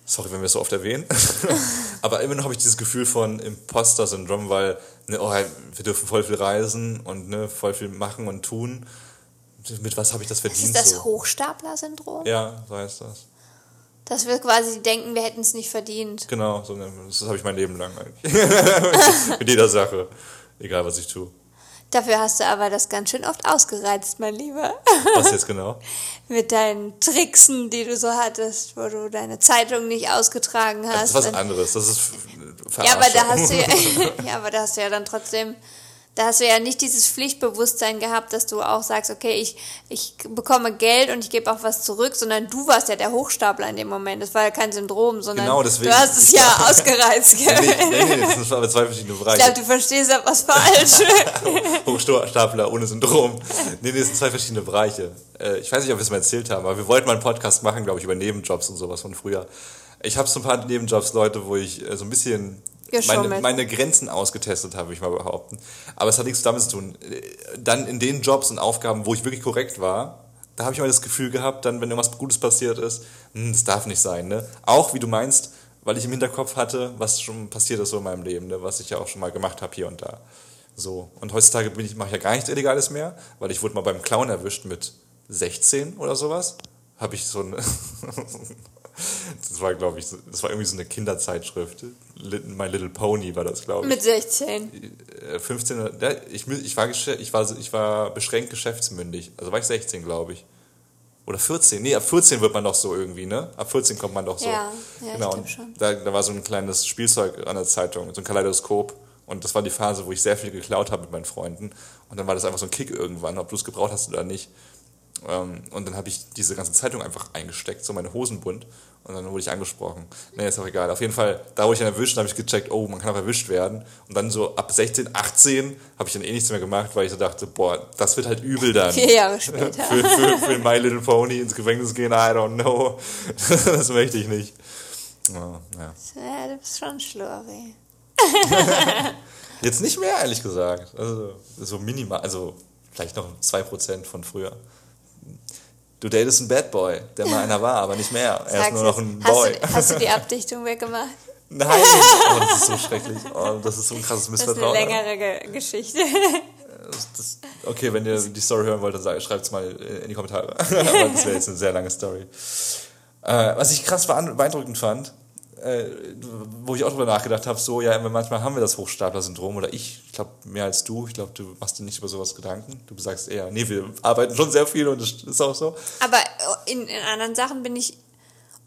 Sorry, wenn wir es so oft erwähnen. *laughs* Aber immer noch habe ich dieses Gefühl von Imposter-Syndrom, weil ne, oh, wir dürfen voll viel reisen und ne, voll viel machen und tun. Mit was habe ich das verdient? Ist das so? Hochstapler-Syndrom? Ja, so heißt das. Dass wir quasi denken, wir hätten es nicht verdient. Genau, so, ne, das habe ich mein Leben lang eigentlich. *laughs* Mit jeder Sache. Egal, was ich tue. Dafür hast du aber das ganz schön oft ausgereizt, mein Lieber. Was jetzt genau? *laughs* Mit deinen Tricksen, die du so hattest, wo du deine Zeitung nicht ausgetragen hast. Das ist was anderes. Das ist Ja, aber da Verarschung. hast du ja, *laughs* *laughs* ja, aber da hast du ja dann trotzdem, da hast du ja nicht dieses Pflichtbewusstsein gehabt, dass du auch sagst, okay, ich, ich bekomme Geld und ich gebe auch was zurück, sondern du warst ja der Hochstapler in dem Moment. Das war ja kein Syndrom, sondern Genau, deswegen- du hast es ja *laughs* ausgereizt. Nee, nee, nee, das sind aber zwei verschiedene Ich Bereiche. glaube, du verstehst ja was falsch. *laughs* Hochstapler ohne Syndrom. Nee, nee, das sind zwei verschiedene Bereiche. Äh, Ich weiß nicht, ob wir es mal erzählt haben, aber wir wollten mal einen Podcast machen, glaube ich, über Nebenjobs und sowas von früher. Ich habe so ein paar Nebenjobs, Leute, wo ich äh, so ein bisschen meine, meine Grenzen ausgetestet habe, würde ich mal behaupten. Aber es hat nichts damit zu tun. Dann in den Jobs und Aufgaben, wo ich wirklich korrekt war, da habe ich mal das Gefühl gehabt, dann, wenn irgendwas Gutes passiert ist, hm, das darf nicht sein. Ne? Auch, wie du meinst, weil ich im Hinterkopf hatte, was schon passiert ist so in meinem Leben, ne? was ich ja auch schon mal gemacht habe hier und da. So. Und heutzutage bin ich, mache ich ja gar nichts Illegales mehr, weil ich wurde mal beim Clown erwischt mit 16 oder sowas. Habe ich so ein. *laughs* das war, glaube ich, das war irgendwie so eine Kinderzeitschrift. My Little Pony war das, glaube ich. Mit 16. Äh, 15, oder- ja, ich, ich, war, ich, war, ich war beschränkt geschäftsmündig. Also war ich 16, glaube ich. Oder 14. Nee, ab 14 wird man doch so irgendwie, ne? Ab 14 kommt man doch so. Ja, ja, ich genau. und schon. Da, da war so ein kleines Spielzeug an der Zeitung, so ein Kaleidoskop. Und das war die Phase, wo ich sehr viel geklaut habe mit meinen Freunden. Und dann war das einfach so ein Kick irgendwann, ob du es gebraucht hast oder nicht. Ähm, Und dann habe ich diese ganze Zeitung einfach eingesteckt, so meine Hosenbund. Und dann wurde ich angesprochen. Nee, ist auch egal. Auf jeden Fall, da wurde ich dann erwischt, habe ich gecheckt, oh, man kann auch erwischt werden. Und dann so ab 16, 18 habe ich dann eh nichts mehr gemacht, weil ich so dachte, boah, das wird halt übel dann. *laughs* Vier Jahre später. für, für, für My Little Pony ins Gefängnis gehen, I don't know. *laughs* das möchte ich nicht. Ja, ja. Ja, du bist schon schlurri. *laughs* Jetzt nicht mehr, ehrlich gesagt. Also, so minimal, also vielleicht noch 2% von früher. Du datest einen Bad Boy, der mal einer war, aber nicht mehr. Er ist Sag's nur noch ein hast Boy. Du, hast du die *laughs* Abdichtung weggemacht? Nein! *laughs* Oh, das ist so schrecklich. Oh, das ist so ein krasses Das ist eine Missvertrauen. längere Ge Geschichte. Das, okay, wenn ihr die Story hören wollt, dann schreibt es mal in die Kommentare. *laughs* Aber das wäre jetzt eine sehr lange Story. Äh, was ich krass beein- beeindruckend fand, äh, wo ich auch drüber nachgedacht habe, so, ja, manchmal haben wir das Hochstapler-Syndrom oder ich, ich glaube mehr als du, ich glaube, du machst dir nicht über sowas Gedanken. Du sagst eher, nee, wir arbeiten schon sehr viel und das ist auch so. Aber in, in anderen Sachen bin ich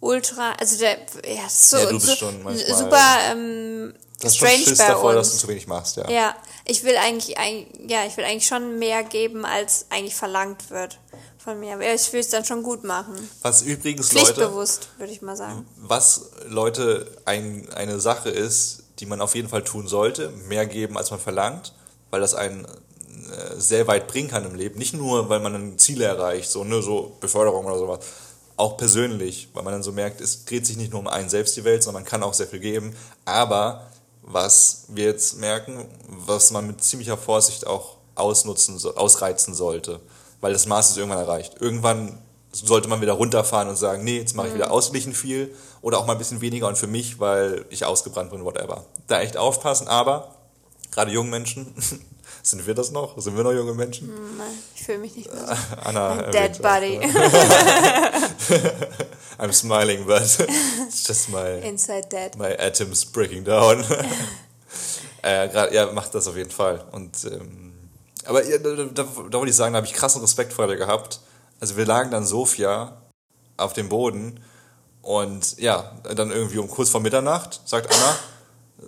ultra, also der, ja, so, Ja, so super ähm, Du hast schon strange Schiss bei davor, dass du uns. zu wenig machst, ja. Ja, ich will eigentlich, ein- ja, ich will eigentlich schon mehr geben, als eigentlich verlangt wird von mir. Aber ich will es dann schon gut machen. Was übrigens, Leute, Pflichtbewusst, würde ich mal sagen. was Leute ein, eine Sache ist, die man auf jeden Fall tun sollte, mehr geben, als man verlangt, weil das einen äh, sehr weit bringen kann im Leben. Nicht nur, weil man dann Ziele erreicht, so, ne, so Beförderung oder sowas. Auch persönlich, weil man dann so merkt, es dreht sich nicht nur um einen selbst die Welt, sondern man kann auch sehr viel geben. Aber was wir jetzt merken, was man mit ziemlicher Vorsicht auch ausnutzen, ausreizen sollte, weil das Maß ist irgendwann erreicht. Irgendwann sollte man wieder runterfahren und sagen, nee, jetzt mache ich wieder ausgeglichen viel oder auch mal ein bisschen weniger und für mich, weil ich ausgebrannt bin, whatever. Da echt aufpassen, aber gerade jungen Menschen, *laughs* sind wir das noch? Sind wir noch junge Menschen? Ich fühle mich nicht mehr so. *laughs* Anna Mein erwähnt Dead. Body. *laughs* I'm smiling, but it's just my Inside Dead. my atoms breaking down. äh, grad, ja, macht das auf jeden Fall. Und ähm, aber da, da, da wollte ich sagen, da habe ich krassen Respekt vor dir gehabt. Also wir lagen dann Sofia auf dem Boden und ja, dann irgendwie um kurz vor Mitternacht sagt Anna,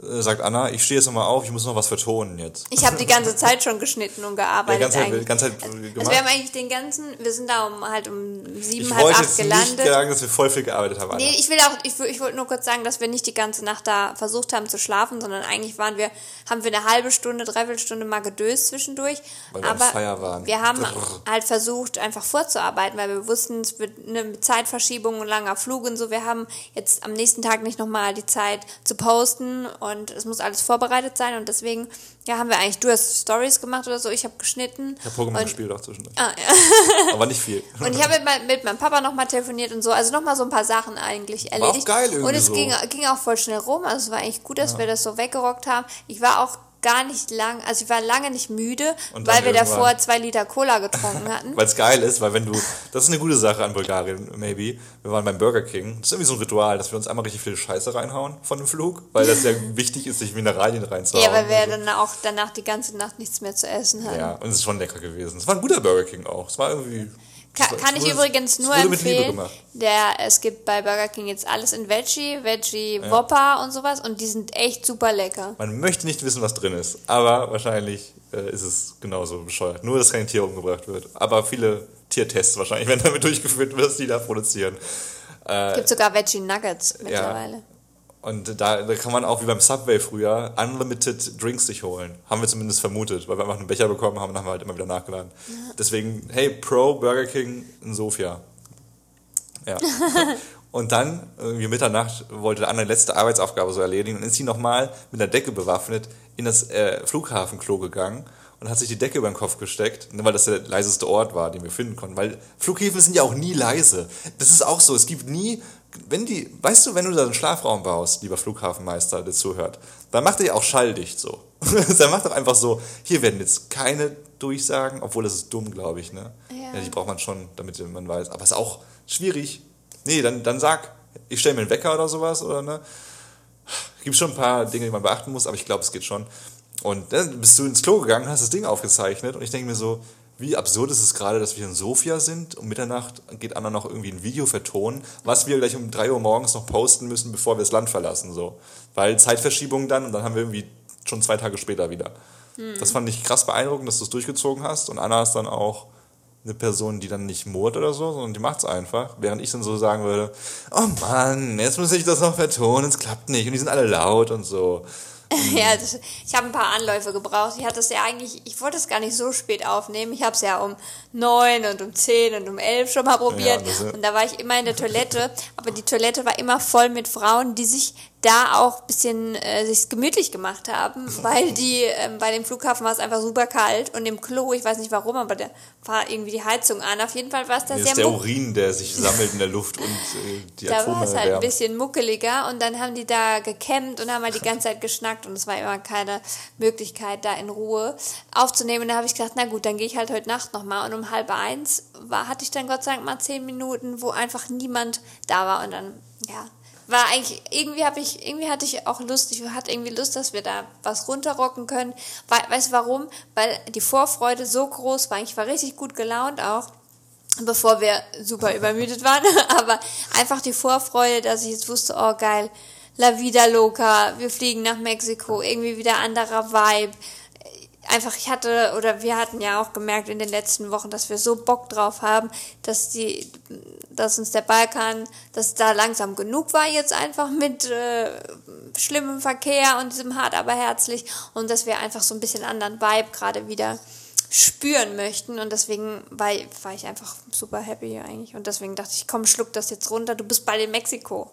sagt Anna, ich stehe jetzt nochmal auf, ich muss noch was vertonen jetzt. Ich habe die ganze *laughs* Zeit schon geschnitten und gearbeitet ganze Zeit, eigentlich. ganze Zeit Also gemacht. wir haben eigentlich den ganzen, wir sind da um halt um sieben, ich halb wollte acht jetzt nicht gelandet. sagen, dass wir voll viel gearbeitet haben. Anna. Nee, ich will auch, ich, ich wollte nur kurz sagen, dass wir nicht die ganze Nacht da versucht haben zu schlafen, sondern eigentlich waren wir, haben wir eine halbe Stunde, dreiviertel Stunde mal gedöst zwischendurch. Weil wir aber fire waren. wir haben halt versucht, einfach vorzuarbeiten, weil wir wussten, es wird eine Zeitverschiebung, ein langer Flug und so. Wir haben jetzt am nächsten Tag nicht nochmal die Zeit zu posten und es muss alles vorbereitet sein und deswegen, ja, haben wir eigentlich, du hast Stories gemacht oder so, ich habe geschnitten. Ich habe Pokémon und, gespielt auch zwischendurch. Ah, ja. *laughs* Aber nicht viel. Und ich habe mit, mit meinem Papa nochmal telefoniert und so, also nochmal so ein paar Sachen eigentlich erledigt. geil irgendwie Und es so. ging, ging auch voll schnell rum, also es war eigentlich gut, dass wir das so weggerockt haben. Ich war auch gar nicht lang, also ich war lange nicht müde, weil wir davor zwei Liter Cola getrunken *laughs* hatten. Weil es geil ist, weil wenn du, das ist eine gute Sache an Bulgarien, maybe. Wir waren beim Burger King. Das ist irgendwie so ein Ritual, dass wir uns einmal richtig viel Scheiße reinhauen von dem Flug, weil das ja *laughs* wichtig ist, sich Mineralien reinzuhauen. ja, weil wir Also, dann auch danach die ganze Nacht nichts mehr zu essen hatten. ja, und es ist schon lecker gewesen. Es war ein guter Burger King auch. Es war irgendwie. Ka es kann wurde- ich übrigens es nur empfehlen. Der, es gibt bei Burger King jetzt alles in Veggie, Veggie Whopper und sowas und die sind echt super lecker. Man möchte nicht wissen, was drin ist, aber wahrscheinlich äh, ist es genauso bescheuert. Nur, dass kein Tier umgebracht wird. Aber viele Tiertests wahrscheinlich werden damit durchgeführt, was die da produzieren. Äh, Gibt sogar Veggie Nuggets mittlerweile. Und da, da kann man auch wie beim Subway früher unlimited Drinks sich holen. Haben wir zumindest vermutet, weil wir einfach einen Becher bekommen haben und haben halt immer wieder nachgeladen. Deswegen, hey, Pro Burger King in Sofia. Ja. *laughs* und dann, irgendwie Mitternacht, wollte Anna die letzte Arbeitsaufgabe so erledigen und ist sie nochmal mit einer Decke bewaffnet in das äh, Flughafenklo gegangen und hat sich die Decke über den Kopf gesteckt, weil das der leiseste Ort war, den wir finden konnten. Weil Flughäfen sind ja auch nie leise. Das ist auch so. Es gibt nie, wenn die, weißt du, wenn du da einen Schlafraum baust, lieber Flughafenmeister, der zuhört, dann macht er ja auch schalldicht so. *laughs* dann macht doch einfach so, hier werden jetzt keine Durchsagen, obwohl das ist dumm, glaube ich, ne? Ja. die braucht man schon, damit man weiß. Aber ist auch schwierig. Nee, dann, dann sag, ich stelle mir einen Wecker oder sowas, oder ne? Gibt schon ein paar Dinge, die man beachten muss, aber ich glaube, es geht schon. Und dann bist du ins Klo gegangen, hast das Ding aufgezeichnet und ich denke mir so, wie absurd ist es gerade, dass wir in Sofia sind. Um Mitternacht geht Anna noch irgendwie ein Video vertonen, was wir gleich um 3 Uhr morgens noch posten müssen, bevor wir das Land verlassen. So. Weil Zeitverschiebung dann und dann haben wir irgendwie schon zwei Tage später wieder. Das fand ich krass beeindruckend, dass du es durchgezogen hast. Und Anna ist dann auch eine Person, die dann nicht murrt oder so, sondern die macht es einfach. Während ich dann so sagen würde, oh Mann, jetzt muss ich das noch vertonen, es klappt nicht. Und die sind alle laut und so. *laughs* Ja, das, ich habe ein paar Anläufe gebraucht. Ich hatte es ja eigentlich, ich wollte es gar nicht so spät aufnehmen. Ich habe es ja um neun und um zehn und um elf schon mal probiert. Ja, und da war ich immer in der Toilette. Aber die Toilette war immer voll mit Frauen, die sich da auch ein bisschen äh, sich gemütlich gemacht haben, *laughs* weil die ähm, bei dem Flughafen war es einfach super kalt und im Klo, ich weiß nicht warum, aber da war irgendwie die Heizung an. Auf jeden Fall war es da sehr ist der Urin, der sich *laughs* sammelt in der Luft und äh, die da war es halt ein bisschen muckeliger und dann haben die da gekämmt und haben halt die ganze Zeit geschnackt und es war immer keine Möglichkeit, da in Ruhe aufzunehmen. Und da habe ich gedacht, na gut, dann gehe ich halt heute Nacht nochmal. Und um halb eins war, hatte ich dann Gott sei Dank mal zehn Minuten, wo einfach niemand da war und dann, ja. War eigentlich, irgendwie habe ich, irgendwie hatte ich auch Lust, ich hatte irgendwie Lust, dass wir da was runterrocken können. Wei- Weißt du warum? Weil die Vorfreude so groß war. Ich war richtig gut gelaunt auch bevor wir super *laughs* übermüdet waren, *laughs* aber einfach die Vorfreude, dass ich jetzt wusste, oh geil, La Vida Loca, wir fliegen nach Mexiko, irgendwie wieder anderer Vibe. Einfach, ich hatte, oder wir hatten ja auch gemerkt in den letzten Wochen, dass wir so Bock drauf haben, dass die, dass uns der Balkan, dass da langsam genug war jetzt einfach mit, äh, schlimmen Verkehr und diesem hart aber herzlich und dass wir einfach so ein bisschen anderen Vibe gerade wieder spüren möchten und deswegen war, war ich einfach super happy eigentlich und deswegen dachte ich, komm, schluck das jetzt runter, du bist bald in Mexiko.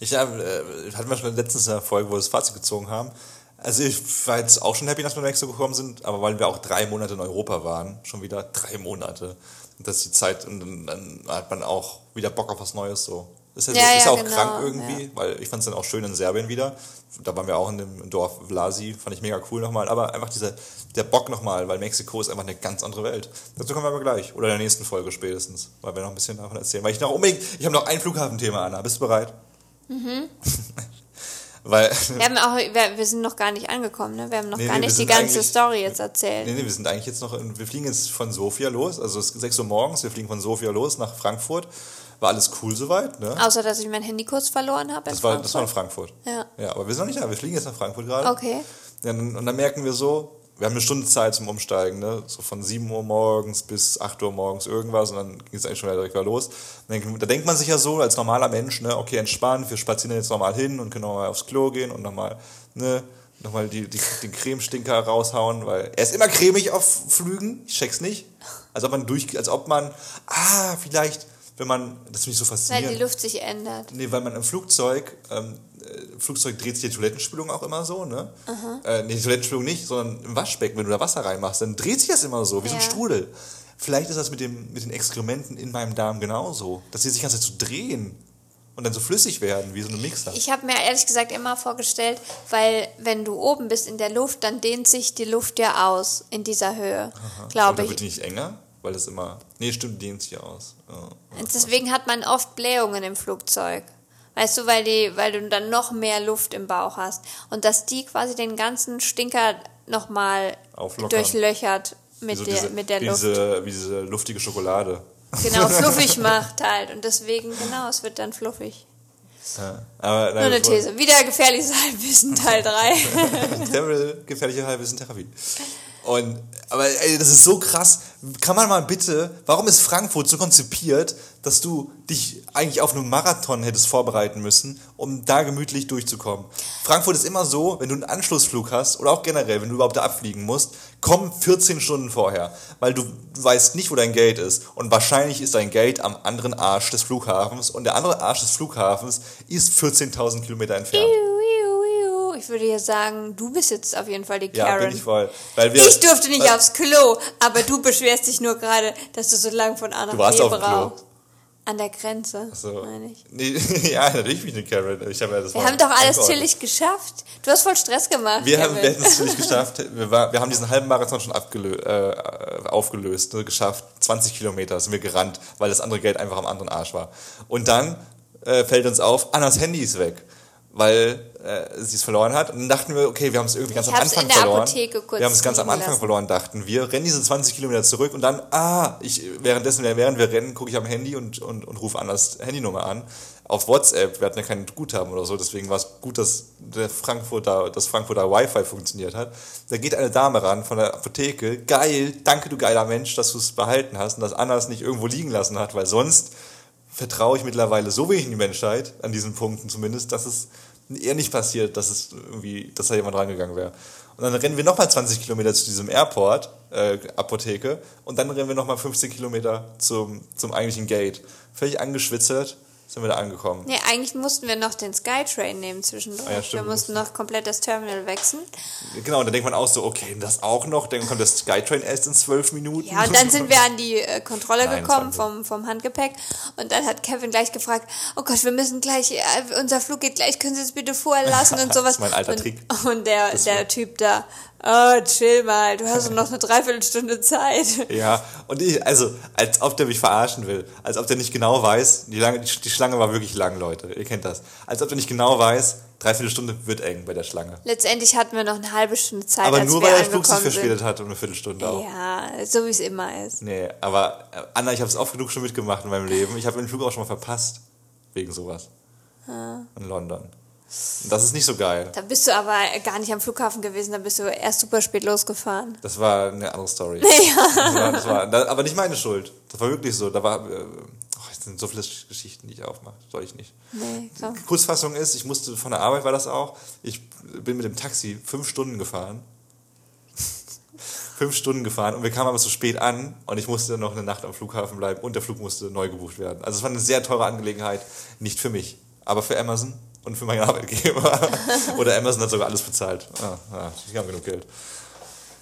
Ich hab, äh, hatten wir schon letztens eine Folge, wo wir das Fazit gezogen haben. Also ich war jetzt auch schon happy, dass wir nach Mexiko gekommen sind, aber weil wir auch drei Monate in Europa waren, schon wieder drei Monate. Und das ist die Zeit, und dann, dann hat man auch wieder Bock auf was Neues so. Ist ja, so, Ja, ist ja, auch genau, krank irgendwie, ja. weil ich fand es dann auch schön in Serbien wieder. Da waren wir auch in dem Dorf Vlasi, fand ich mega cool nochmal. Aber einfach dieser, der Bock nochmal, weil Mexiko ist einfach eine ganz andere Welt. Dazu kommen wir aber gleich. Oder in der nächsten Folge spätestens, weil wir noch ein bisschen davon erzählen. Weil ich noch unbedingt, ich habe noch ein Flughafenthema, Anna. Bist du bereit? Mhm. *laughs* weil, Wir, haben auch, wir, wir sind noch gar nicht angekommen, ne? wir haben noch Nee, gar nee, nicht die ganze Story jetzt erzählt. Nee, nee, wir sind eigentlich jetzt noch, in, wir fliegen jetzt von Sofia los, also es ist 6 Uhr morgens, wir fliegen von Sofia los nach Frankfurt. War alles cool soweit, ne? Außer, dass ich mein Handy kurz verloren habe. in Das war, das war in Frankfurt. Ja. Ja, aber wir sind noch nicht da, wir fliegen jetzt nach Frankfurt gerade. Okay. Ja, und dann merken wir so, wir haben eine Stunde Zeit zum Umsteigen, ne? So von 7 Uhr morgens bis 8 Uhr morgens irgendwas und dann ging es eigentlich schon wieder direkt wieder los. Dann, da denkt man sich ja so als normaler Mensch, ne, okay, entspannt, wir spazieren jetzt nochmal hin und können nochmal aufs Klo gehen und nochmal, ne, nochmal die, die, den Cremestinker raushauen, weil er ist immer cremig auf Flügen, ich check's nicht. Als ob man durch, als ob man, ah, vielleicht, wenn man, das finde ich so Weil faszinierend. die Luft sich ändert. Nee, weil man im Flugzeug, ähm, äh, Flugzeug dreht sich die Toilettenspülung auch immer so, ne? Äh, nee, die Toilettenspülung nicht, sondern im Waschbecken, wenn du da Wasser reinmachst, dann dreht sich das immer so, wie so ein Ja. Strudel. Vielleicht ist das mit, dem, mit den Exkrementen in meinem Darm genauso, dass sie sich Zeit so drehen und dann so flüssig werden, wie so ein Mixer. Ich habe mir ehrlich gesagt immer vorgestellt, weil wenn du oben bist in der Luft, dann dehnt sich die Luft ja aus in dieser Höhe, glaube dann wird die ich. nicht enger, weil das immer. Nee, stimmt, dehnt sich aus. Ja. Deswegen hat man oft Blähungen im Flugzeug. Weißt du, weil, die, weil du dann noch mehr Luft im Bauch hast. Und dass die quasi den ganzen Stinker nochmal durchlöchert mit, so der, diese, mit der Luft. Diese, wie diese luftige Schokolade. Genau, *laughs* fluffig macht halt. Und deswegen, genau, es wird dann fluffig. Ja. Aber, Nur eine These. Wieder gefährliches Halbwissen, Teil 3. Terrell, *laughs* *laughs* gefährliche Halbwissen-Therapie. Und, aber ey, das ist so krass. Kann man mal bitte, warum ist Frankfurt so konzipiert, dass du dich eigentlich auf einen Marathon hättest vorbereiten müssen, um da gemütlich durchzukommen? Frankfurt ist immer so, wenn du einen Anschlussflug hast oder auch generell, wenn du überhaupt da abfliegen musst, komm 14 Stunden vorher, weil du, weißt nicht, wo dein Gate ist. Und wahrscheinlich ist dein Gate am anderen Arsch des Flughafens und der andere Arsch des Flughafens ist 14.000 Kilometer entfernt. Ich würde ja sagen, du bist jetzt auf jeden Fall die Ja, Karen. bin ich voll. Weil wir, Ich durfte nicht weil, aufs Klo, aber du beschwerst dich nur gerade, dass du so lange von A nach Du warst auf dem Klo. An der Grenze, So. meine ich. Nee, *laughs* ja, natürlich bin ich eine Karen. Ich hab ja das Wir haben doch alles eingeordnet. chillig geschafft. Du hast voll Stress gemacht. Wir haben, Kevin. hätten es chillig *laughs* geschafft. Wir, war, wir haben diesen halben Marathon schon abgelö äh, aufgelöst, ne, geschafft. 20 Kilometer sind wir gerannt, weil das andere Geld einfach am anderen Arsch war. Und dann äh, fällt uns auf, Annas Handy ist weg, weil äh, sie es verloren hat. Und dann dachten wir, okay, wir haben es irgendwie ganz Ich am Anfang verloren. Wir haben es ganz am Anfang lassen. verloren, dachten wir. Rennen diese 20 Kilometer zurück und dann, ah, ich, währenddessen, während wir rennen, gucke ich am Handy und, und, und rufe Annas Handynummer an. Auf WhatsApp, wir hatten ja kein Guthaben oder so, deswegen war es gut, dass der Frankfurter, das Frankfurter Wi-Fi funktioniert hat. Da geht eine Dame ran von der Apotheke, geil, danke du geiler Mensch, dass du es behalten hast und dass Anna es nicht irgendwo liegen lassen hat, weil sonst vertraue ich mittlerweile so wenig in die Menschheit, an diesen Punkten zumindest, dass es eher nicht passiert, dass es irgendwie, dass da jemand rangegangen wäre. Und dann rennen wir nochmal 20 Kilometer zu diesem Airport, äh, Apotheke, und dann rennen wir nochmal 15 Kilometer zum, zum eigentlichen Gate. Völlig angeschwitzert sind wir da angekommen. Nee, eigentlich mussten wir noch den Skytrain nehmen zwischendurch. Ah ja, wir mussten noch komplett das Terminal wechseln. Genau, und dann denkt man auch so, okay, das auch noch, dann kommt das Skytrain erst in zwölf Minuten. Ja, und dann sind wir an die äh, *laughs* Kontrolle Nein, gekommen vom, vom Handgepäck und dann hat Kevin gleich gefragt, oh Gott, wir müssen gleich, äh, unser Flug geht gleich, können Sie es bitte vorher lassen und *laughs* sowas. Das ist mein alter und, Trick. Und der, Das der war- Typ da, oh, chill mal, du hast noch eine Dreiviertelstunde Zeit. Ja, und ich, also, als ob der mich verarschen will. Als ob der nicht genau weiß, die, lange, die, die Schlange war wirklich lang, Leute. Ihr kennt das. Als ob der nicht genau weiß, dreiviertel Stunde wird eng bei der Schlange. Letztendlich hatten wir noch eine halbe Stunde Zeit, Aber nur weil der Flug sich verspätet hat um eine Viertelstunde auch. Ja, so wie es immer ist. Nee, aber äh, Anna, ich habe es oft genug schon mitgemacht in meinem Leben. Ich habe den Flug auch schon mal verpasst. Wegen sowas. In London. Das ist nicht so geil. Da bist du aber gar nicht am Flughafen gewesen, da bist du erst super spät losgefahren. Das war eine andere Story. *laughs* Das war, das war, aber nicht meine Schuld. Das war wirklich so. Da war, äh, es sind so viele Geschichten, die ich aufmache. Soll ich nicht. Nee, komm. Kurzfassung ist, ich musste von der Arbeit war das auch. Ich bin mit dem Taxi fünf Stunden gefahren. *laughs* fünf Stunden gefahren und wir kamen aber so spät an und ich musste noch eine Nacht am Flughafen bleiben und der Flug musste neu gebucht werden. Also es war eine sehr teure Angelegenheit, nicht für mich, aber für Amazon und für meinen *laughs* Arbeitgeber. Oder Amazon hat sogar alles bezahlt. Ah, ja, die haben genug Geld.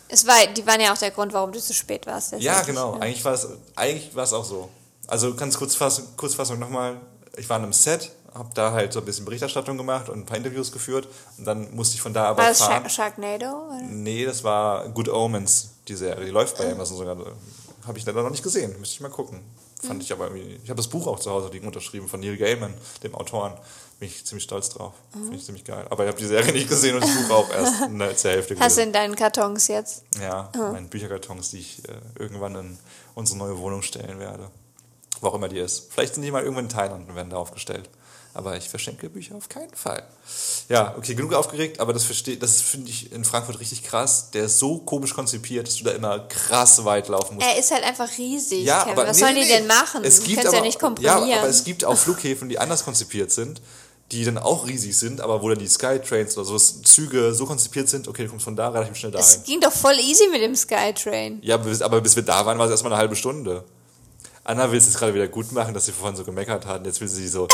Es war, die waren ja auch der Grund, warum du zu spät warst. Ja, genau. Eigentlich war es eigentlich war es auch so. Also ganz Kurzfassung, Kurzfassung nochmal. Ich war in einem Set, habe da halt so ein bisschen Berichterstattung gemacht und ein paar Interviews geführt und dann musste ich von da aber War das fahren. Shark Sharknado? Oder? Nee, das war Good Omens, die Serie. Die läuft bei Amazon sogar. Habe ich leider noch nicht gesehen. Müsste ich mal gucken. Fand ich aber irgendwie. Ich habe das Buch auch zu Hause liegen unterschrieben von Neil Gaiman, dem Autoren. Bin ich ziemlich stolz drauf. Finde ich ziemlich geil. Aber ich habe die Serie nicht gesehen und das Buch auch erst in der zur Hälfte Hast du in deinen Kartons jetzt? Ja, meine Bücherkartons, die ich äh, irgendwann in unsere neue Wohnung stellen werde. Wo auch immer die ist. Vielleicht sind die mal irgendwann in Thailand und werden da aufgestellt. Aber ich verschenke Bücher auf keinen Fall. Ja, okay, genug aufgeregt, aber das verstehe, das finde ich in Frankfurt richtig krass. Der ist so komisch konzipiert, dass du da immer krass weit laufen musst. Er ist halt einfach riesig, Ja, Kevin. aber Was nee, sollen nee, die denn machen? Es gibt kannst aber, ja nicht komprimieren. Ja, aber es gibt auch Flughäfen, die anders konzipiert sind, die dann auch riesig sind, aber wo dann die Skytrains oder so Züge so konzipiert sind, okay, du kommst von da relativ schnell dahin. es ging doch voll easy mit dem Skytrain. Ja, aber bis wir da waren, war es erstmal eine halbe Stunde. Anna will es jetzt gerade wieder gut machen, dass sie vorhin so gemeckert hat. Jetzt will sie so,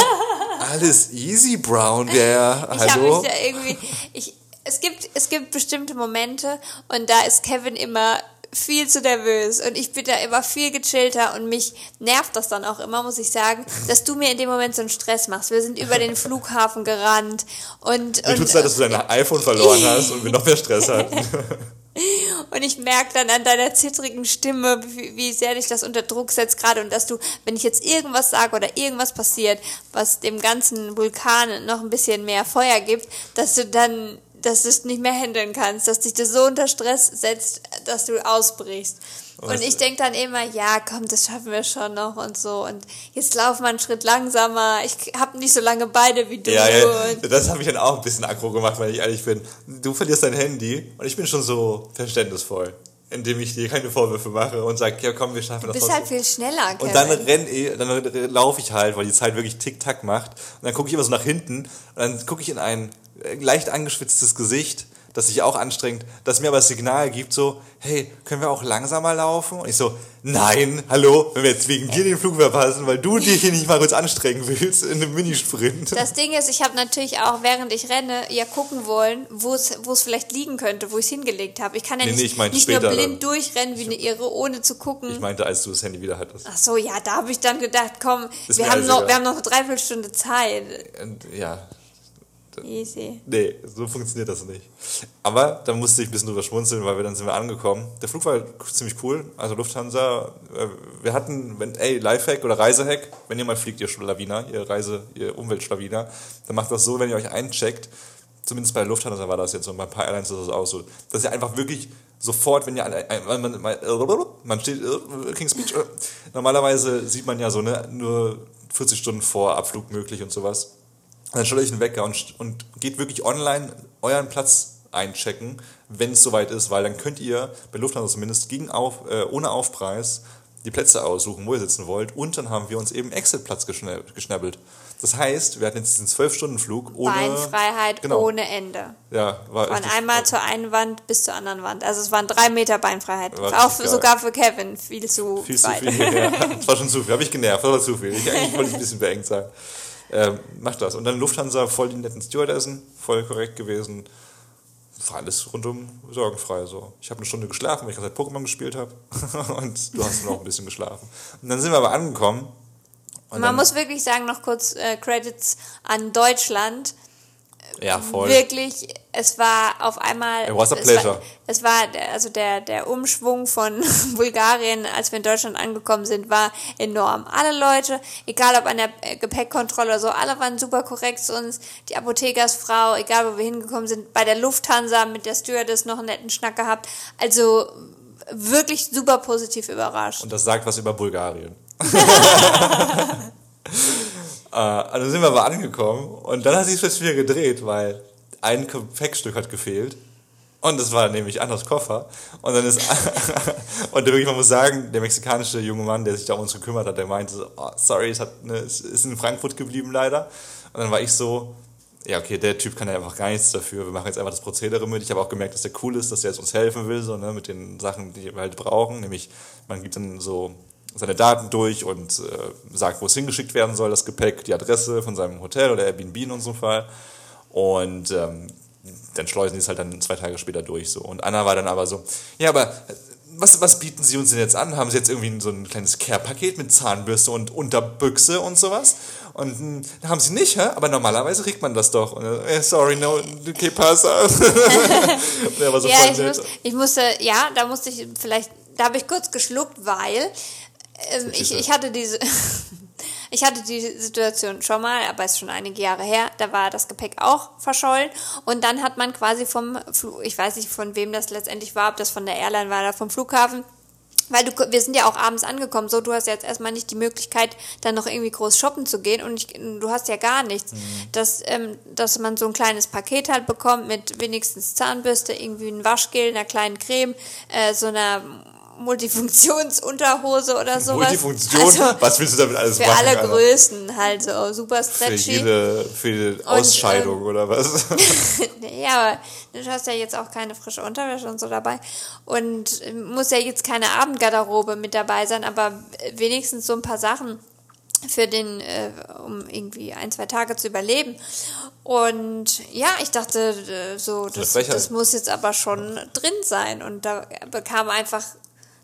*laughs* alles easy, Brown, der, Ich habe hallo? mich da irgendwie. Ich, es, gibt, es gibt bestimmte Momente und da ist Kevin immer viel zu nervös und ich bin da immer viel gechillter und mich nervt das dann auch immer, muss ich sagen, dass du mir in dem Moment so einen Stress machst. Wir sind über den *laughs* Flughafen gerannt und, Mir und, tut's leid, dass du dein iPhone verloren hast und wir noch mehr Stress hatten. *laughs* und ich merke dann an deiner zittrigen Stimme, wie, wie sehr dich das unter Druck setzt gerade und dass du, wenn ich jetzt irgendwas sage oder irgendwas passiert, was dem ganzen Vulkan noch ein bisschen mehr Feuer gibt, dass du dann, dass du es nicht mehr handeln kannst, dass dich das so unter Stress setzt, dass du ausbrichst. Und Was- ich denke dann immer, ja, komm, das schaffen wir schon noch und so. Und jetzt lauf mal einen Schritt langsamer. Ich habe nicht so lange Beine wie du. Ja, ja, Und das habe ich dann auch ein bisschen aggro gemacht, weil ich ehrlich bin. Du verlierst dein Handy und ich bin schon so verständnisvoll, indem ich dir keine Vorwürfe mache und sage, ja komm, wir schaffen du das bist halt viel schneller, Kevin. Und dann renn ich, dann laufe ich halt, weil die Zeit wirklich tick-tack macht. Und dann gucke ich immer so nach hinten und dann gucke ich in ein äh, leicht angeschwitztes Gesicht, das sich auch anstrengt, das mir aber das Signal gibt, so, hey, können wir auch langsamer laufen? Und ich so, nein, hallo, wenn wir jetzt wegen dir den Flug verpassen, weil du dich hier nicht mal kurz anstrengen willst in einem Minisprint. Das Ding ist, ich habe natürlich auch, während ich renne, ja gucken wollen, wo es wo es vielleicht liegen könnte, wo ich es hingelegt habe. Ich kann ja Nee, nicht, nee, ich nicht nur blind dann. durchrennen wie eine Irre, ohne zu gucken. Ich meinte, als du das Handy wieder hattest. Ach so, ja, da habe ich dann gedacht, komm, Ist wir haben, alles noch, egal. wir haben noch eine Dreiviertelstunde Zeit. Und, ja, Easy. Nee, so funktioniert das nicht. Aber da musste ich ein bisschen drüber schmunzeln, weil wir dann sind wir angekommen. Der Flug war ziemlich cool. Also Lufthansa, äh, wir hatten, wenn, ey, Lifehack oder Reisehack, wenn ihr mal fliegt, ihr Schlawiner, ihr Reise, ihr Umweltschlawiner, dann macht das so, wenn ihr euch eincheckt, zumindest bei Lufthansa war das jetzt so, bei ein paar Airlines ist das auch so, dass ihr einfach wirklich sofort, wenn ihr, man, man, man, steht, äh, King's Speech, äh, normalerweise sieht man ja so, ne, nur 40 Stunden vor Abflug möglich und sowas. Dann stellt euch einen Wecker und, und geht wirklich online euren Platz einchecken, wenn es soweit ist, weil dann könnt ihr bei Lufthansa zumindest gegen auf, äh, ohne Aufpreis die Plätze aussuchen, wo ihr sitzen wollt. Und dann haben wir uns eben Exit-Platz geschnabbelt. Das heißt, wir hatten jetzt diesen 12-Stunden-Flug ohne... Beinfreiheit genau. ohne Ende. Ja, war Von einmal zur einen Wand bis zur anderen Wand. Also es waren drei Meter Beinfreiheit. War Auch für, sogar für Kevin viel zu Viel zu weit. viel. Ja, *laughs* das war schon zu viel. Habe ich genervt, das war zu viel. Ich, eigentlich wollte ich ein bisschen beengt sein. Ähm, macht das. Und dann Lufthansa, voll die netten Stewardessen, voll korrekt gewesen. War alles rundum sorgenfrei. So. Ich habe eine Stunde geschlafen, weil ich gerade Pokémon gespielt habe. *laughs* und du hast noch ein bisschen geschlafen. Und dann sind wir aber angekommen. Und Man muss wirklich sagen, noch kurz äh, Credits an Deutschland. Ja, voll. Wirklich, es war auf einmal. It was a es pleasure. War, es war, der- also der, der Umschwung von *laughs* Bulgarien, als wir in Deutschland angekommen sind, war enorm. Alle Leute, egal ob an der äh, Gepäckkontrolle oder so, alle waren super korrekt zu uns. Die Apothekersfrau, egal wo wir hingekommen sind, bei der Lufthansa mit der Stewardess noch einen netten Schnack gehabt. Also wirklich super positiv überrascht. Und das sagt was über Bulgarien. *laughs* *laughs* äh, also sind wir aber angekommen und dann hat sich das wieder gedreht, weil ein Gepäckstück hat gefehlt. Und das war nämlich Annas Koffer. Und dann ist, *laughs* und wirklich, man muss sagen, der mexikanische junge Mann, der sich da um uns gekümmert hat, der meinte oh, sorry, es, hat, ne, es ist in Frankfurt geblieben leider. Und dann war ich so, ja, okay, der Typ kann ja einfach gar nichts dafür. Wir machen jetzt einfach das Prozedere mit. Ich habe auch gemerkt, dass der cool ist, dass er jetzt uns helfen will, so, ne, mit den Sachen, die wir halt brauchen. Nämlich, man gibt dann so seine Daten durch und äh, sagt, wo es hingeschickt werden soll, das Gepäck, die Adresse von seinem Hotel oder Airbnb in unserem Fall. Und ähm, dann schleusen die es halt dann zwei Tage später durch. So. Und Anna war dann aber so, ja, aber was, was bieten Sie uns denn jetzt an? Haben Sie jetzt irgendwie so ein kleines Care-Paket mit Zahnbürste und Unterbüchse und sowas? Und hm, haben sie nicht, hä? aber normalerweise kriegt man das doch. Und, äh, sorry, no, que pasa. *laughs* So ja, ich, muss, ich musste, ja, da musste ich vielleicht, da habe ich kurz geschluckt, weil ähm, ich, ich hatte diese, *laughs* ich hatte die Situation schon mal, aber es ist schon einige Jahre her, da war das Gepäck auch verschollen. Und dann hat man quasi vom, Flug, ich weiß nicht von wem das letztendlich war, ob das von der Airline war oder vom Flughafen, weil du, wir sind ja auch abends angekommen, so du hast jetzt erstmal nicht die Möglichkeit, dann noch irgendwie groß shoppen zu gehen. Und ich, du hast ja gar nichts. Mhm. Dass, ähm, dass man so ein kleines Paket halt bekommt mit wenigstens Zahnbürste, irgendwie ein Waschgel, einer kleinen Creme, äh, so einer Multifunktionsunterhose oder sowas. Multifunktion? Also, Was willst du damit alles für machen? Für alle Alter? Größen, halt so super stretchy. Für jede, für jede Ausscheidung und, ähm, oder was? *laughs* *laughs* ja, aber du hast ja jetzt auch keine frische Unterwäsche und so dabei. Und muss ja jetzt keine Abendgarderobe mit dabei sein, aber wenigstens so ein paar Sachen für den, äh, um irgendwie ein, zwei Tage zu überleben. Und ja, ich dachte äh, so, das, das muss jetzt aber schon drin sein. Und da bekam einfach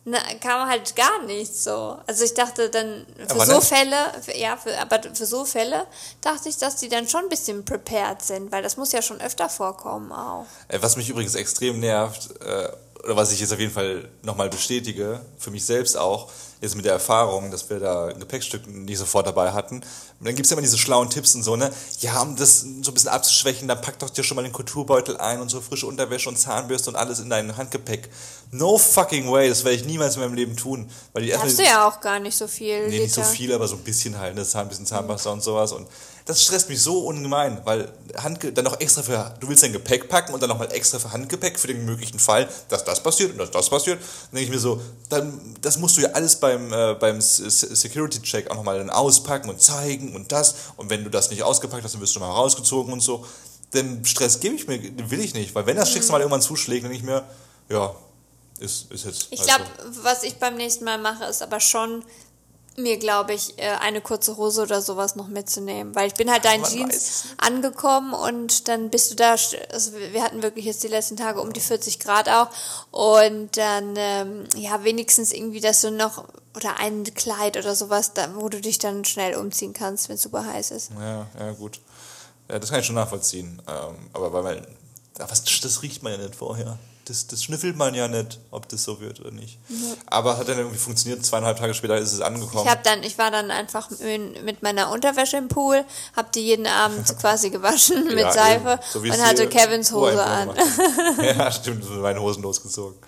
na, kam halt gar nichts so. Also ich dachte dann, für aber so Fälle, für, ja, für, aber für so Fälle dachte ich, dass die dann schon ein bisschen prepared sind, weil das muss ja schon öfter vorkommen auch. Äh, was mich übrigens extrem nervt, äh, oder was ich jetzt auf jeden Fall nochmal bestätige, für mich selbst auch, jetzt mit der Erfahrung, dass wir da ein Gepäckstück nicht sofort dabei hatten. Und dann gibt es ja immer diese schlauen Tipps und so, ne? Ja, um das so ein bisschen abzuschwächen, dann pack doch dir schon mal den Kulturbeutel ein und so frische Unterwäsche und Zahnbürste und alles in dein Handgepäck. No fucking way, das werde ich niemals in meinem Leben tun. Weil die Hast du ja auch gar nicht so viel. Nee, Liter. nicht so viel, aber so ein bisschen halt, ne? Zahn, ein bisschen Zahnpasta und sowas. Und das stresst mich so ungemein, weil Handge dann noch extra für, du willst dein Gepäck packen und dann nochmal extra für Handgepäck für den möglichen Fall, dass das passiert und dass das passiert. Dann denke ich mir so, dann, das musst du ja alles beim, äh, beim Security-Check auch nochmal dann auspacken und zeigen und das. Und wenn du das nicht ausgepackt hast, dann wirst du mal rausgezogen und so. Den Stress gebe ich mir, den will ich nicht, weil wenn das Schicksal mal irgendwann zuschlägt, dann denke ich mir, ja, ist, ist jetzt. Ich glaube, also. was ich beim nächsten Mal mache, ist aber schon mir, glaube ich, äh, eine kurze Hose oder sowas noch mitzunehmen. Weil ich bin halt da in Jeans weiß. angekommen und dann bist du da, also wir hatten wirklich jetzt die letzten Tage um die 40 Grad auch und dann, ähm, ja, wenigstens irgendwie, dass du noch, oder ein Kleid oder sowas, da, wo du dich dann schnell umziehen kannst, wenn es super heiß ist. Ja, ja, gut. Ja, das kann ich schon nachvollziehen. Ähm, aber weil man, was, das riecht man ja nicht vorher das, das schnüffelt man ja nicht, ob das so wird oder nicht. Ja. Aber hat dann irgendwie funktioniert, zweieinhalb Tage später ist es angekommen. Ich, hab dann, ich war dann einfach mit meiner Unterwäsche im Pool, hab die jeden Abend *laughs* quasi gewaschen mit ja, Seife so und hatte Kevins Hose an. *laughs* ja, stimmt, mit meinen Hosen losgezogen.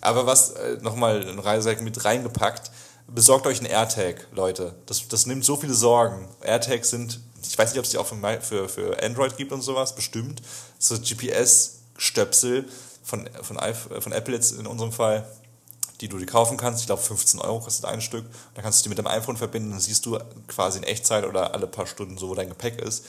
Aber was, äh, nochmal ein Reisesack mit reingepackt, besorgt euch einen AirTag, Leute. Das, das nimmt so viele Sorgen. AirTags sind, ich weiß nicht, ob es die auch für, für, für Android gibt und sowas, bestimmt. So GPS-Stöpsel, von, von, von Apple jetzt in unserem Fall, die du dir kaufen kannst. Ich glaube, 15 Euro kostet ein Stück. Dann kannst du die mit deinem iPhone verbinden, dann siehst du quasi in Echtzeit oder alle paar Stunden so, wo dein Gepäck ist.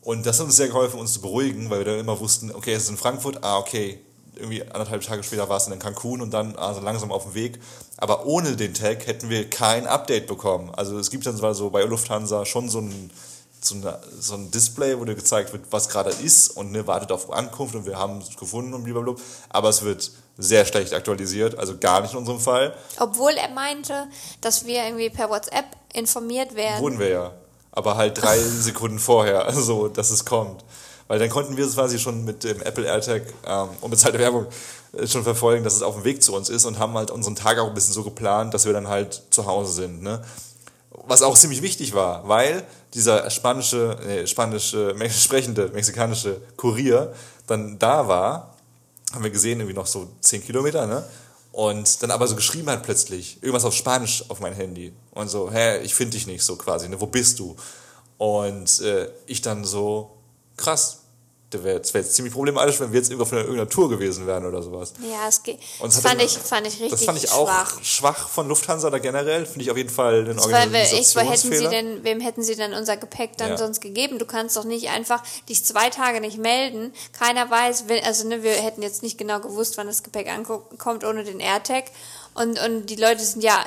Und das hat uns sehr geholfen, uns zu beruhigen, weil wir dann immer wussten, okay, es ist in Frankfurt, ah, okay, irgendwie anderthalb Tage später war es in Cancun und dann also langsam auf dem Weg. Aber ohne den Tag hätten wir kein Update bekommen. Also es gibt dann zwar so bei Lufthansa schon so ein so, eine, so ein Display, wo dir gezeigt wird, was gerade ist und ne, wartet auf Ankunft und wir haben es gefunden und blablabla. Aber es wird sehr schlecht aktualisiert, also gar nicht in unserem Fall. Obwohl er meinte, dass wir irgendwie per WhatsApp informiert werden. Wurden wir ja. Aber halt drei *laughs* Sekunden vorher, also dass es kommt. Weil dann konnten wir es quasi schon mit dem Apple AirTag ähm, und bezahlte Werbung äh, schon verfolgen, dass es auf dem Weg zu uns ist und haben halt unseren Tag auch ein bisschen so geplant, dass wir dann halt zu Hause sind. Ne? Was auch ziemlich wichtig war, weil dieser spanische, nee, spanische, *laughs* sprechende mexikanische Kurier dann da war, haben wir gesehen, irgendwie noch so 10 Kilometer, ne? Und dann aber so geschrieben hat plötzlich, irgendwas auf Spanisch auf mein Handy. Und so, hä, ich finde dich nicht so quasi, ne? Wo bist du? Und äh, ich dann so, krass, Das wäre wär jetzt ziemlich problematisch, wenn wir jetzt irgendwo einer, irgendeiner Tour gewesen wären oder sowas. Ja, es geht. Und Das fand dann- ich, fand ich richtig Das fand ich auch schwach. schwach, von Lufthansa oder generell. Finde ich auf jeden Fall Weil hätten sie Organisationsfehler. denn, wem hätten sie denn unser Gepäck dann Ja. sonst gegeben? Du kannst doch nicht einfach dich zwei Tage nicht melden. Keiner weiß, also ne, wir hätten jetzt nicht genau gewusst, wann das Gepäck ankommt ohne den AirTag. Und, und die Leute sind ja,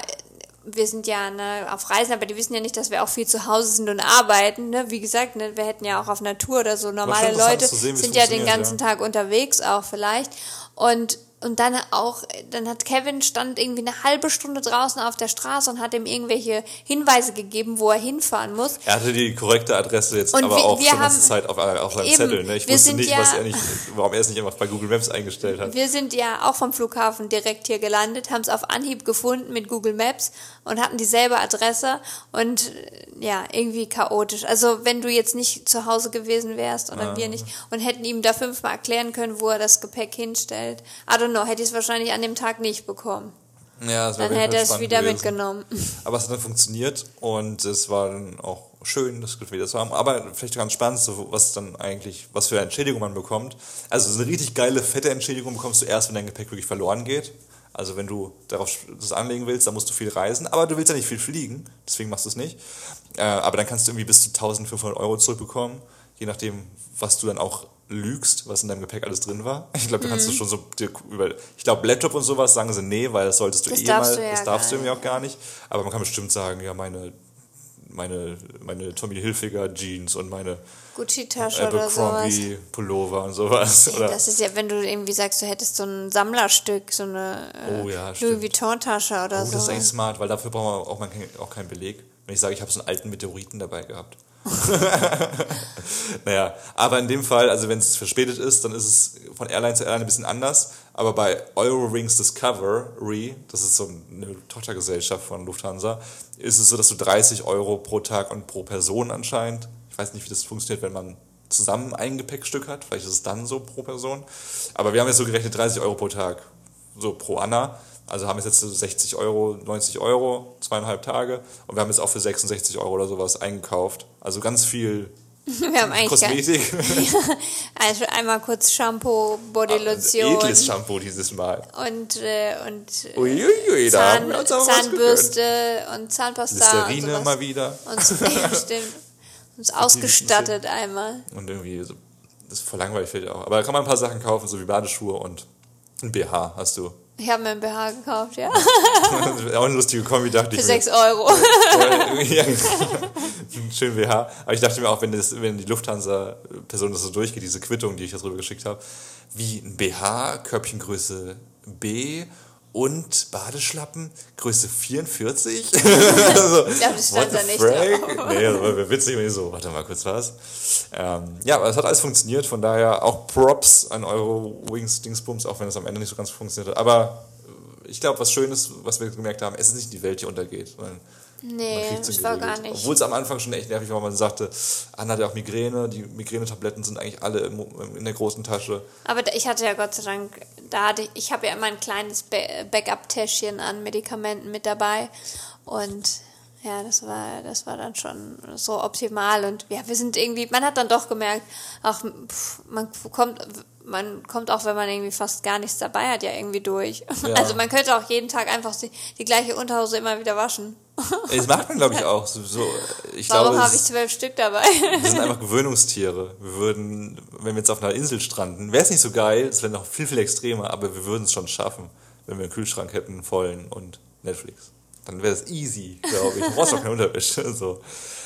wir sind ja ne, auf Reisen, aber die wissen ja nicht, dass wir auch viel zu Hause sind und arbeiten. Ne? Wie gesagt, ne, wir hätten ja auch auf Tour oder so. Normale Leute sehen, sind ja den ganzen ja. Tag unterwegs auch vielleicht. Und und dann auch, dann hat Kevin stand irgendwie eine halbe Stunde draußen auf der Straße und hat ihm irgendwelche Hinweise gegeben, wo er hinfahren muss. Er hatte die korrekte Adresse jetzt Und aber wir- auch wir schon die ganze haben- Zeit auf, auf seinem Eben, Zettel. Ne? Ich wusste nicht, ja- was er nicht, warum er es nicht einfach bei Google Maps eingestellt hat. Wir sind ja auch vom Flughafen direkt hier gelandet, haben es auf Anhieb gefunden mit Google Maps und hatten dieselbe Adresse und äh, ja, irgendwie chaotisch. Also wenn du jetzt nicht zu Hause gewesen wärst oder Ah. wir nicht und hätten ihm da fünfmal erklären können, wo er das Gepäck hinstellt. I don't know, hätte ich es wahrscheinlich an dem Tag nicht bekommen. Ja, das Dann hätte er es wieder gewesen. mitgenommen. *laughs* Aber es hat dann funktioniert und es war dann auch schön, das wieder zu haben. Aber vielleicht ganz spannend, so was dann eigentlich, was für eine Entschädigung man bekommt. Also so eine richtig geile, fette Entschädigung bekommst du erst, wenn dein Gepäck wirklich verloren geht. Also wenn du darauf das anlegen willst, dann musst du viel reisen, aber du willst ja nicht viel fliegen, deswegen machst du es nicht. Äh, aber dann kannst du irgendwie bis zu 1500 Euro zurückbekommen, je nachdem, was du dann auch lügst, was in deinem Gepäck alles drin war. *laughs* Ich glaube, da kannst du Mhm. schon so dir über, ich glaube, Laptop und sowas sagen sie nee, weil das solltest du Das eh mal, du ja das darfst du irgendwie auch gar nicht. Aber man kann bestimmt sagen, ja, meine, meine, meine Tommy Hilfiger Jeans und meine Gucci-Tasche oder sowas. Abercrombie Pullover und sowas. Oder? Das ist ja, wenn du irgendwie sagst, du hättest so ein Sammlerstück, so eine äh, Oh ja, Louis. Vuitton-Tasche oder Oh, so. das ist eigentlich smart, weil dafür braucht man auch, man kein- auch keinen Beleg. Wenn ich sage, ich habe so einen alten Meteoriten dabei gehabt. *laughs* naja, aber in dem Fall, also wenn es verspätet ist, dann ist es von Airline zu Airline ein bisschen anders. Aber bei Eurowings Discovery, das ist so eine Tochtergesellschaft von Lufthansa, ist es so, dass du 30 Euro pro Tag und pro Person anscheinend, ich weiß nicht, wie das funktioniert, wenn man zusammen ein Gepäckstück hat, vielleicht ist es dann so pro Person. Aber wir haben jetzt so gerechnet 30 Euro pro Tag, so pro Anna. Also haben wir jetzt so 60 Euro, 90 Euro, zweieinhalb Tage. Und wir haben jetzt auch für 66 Euro oder sowas eingekauft. Also ganz viel *laughs* Wir haben eigentlich Kosmetik. *laughs* also einmal kurz Shampoo, Ah, Bodylotion Edles Shampoo dieses Mal. und, äh, und äh, Uiuiui, Zahn, Zahnbürste und Zahnpasta Listerine und sowas. mal wieder. Uns, *laughs* ja, stimmt. Uns ausgestattet einmal. Und irgendwie, so, das ist voll langweilig, fällt auch. Aber da kann man ein paar Sachen kaufen, so wie Badeschuhe und ein BH hast du. Ich habe mir ein BH gekauft, ja. *laughs* auch eine lustige Kombi, dachte Für ich. 6 Euro. ja, *laughs* einen schönen BH. Aber ich dachte mir auch, wenn, das, wenn die Lufthansa-Person das so durchgeht, diese Quittung, die ich darüber geschickt habe, wie ein BH, Körbchengröße B und Badeschlappen, Größe 44? *laughs* *laughs* also, Ich glaube, das stand da nicht drauf. Nee, das war witzig, wenn ich so, warte mal kurz was. Ähm, ja, aber es hat alles funktioniert, von daher auch Props an Euro Wings Dingsbums, auch wenn es am Ende nicht so ganz funktioniert hat. Aber ich glaube, was Schönes, was wir gemerkt haben, es ist nicht die Welt, die untergeht, sondern Nee, das war gar nicht. Obwohl es am Anfang schon echt nervig war, weil man sagte, Anna hat ja auch Migräne, die Migränetabletten sind eigentlich alle im, in der großen Tasche. Aber ich hatte ja Gott sei Dank, da hatte ich, ich habe ja immer ein kleines Ba- Backup-Täschchen an Medikamenten mit dabei und ja, das war, das war dann schon so optimal und ja, wir sind irgendwie, man hat dann doch gemerkt, ach, pff, man kommt, man kommt auch, wenn man irgendwie fast gar nichts dabei hat, ja irgendwie durch. Ja. Also man könnte auch jeden Tag einfach die, die gleiche Unterhose immer wieder waschen. Das macht man, glaube ich, auch. So, so, ich Warum habe ich zwölf Stück dabei? Wir sind einfach Gewöhnungstiere. Wir würden, wenn wir jetzt auf einer Insel stranden, wäre es nicht so geil, es wäre noch viel, viel extremer, aber wir würden es schon schaffen, wenn wir einen Kühlschrank hätten, vollen und Netflix. Dann wäre das easy, glaube ich. Du brauchst auch keine Unterwäsche. *laughs* So.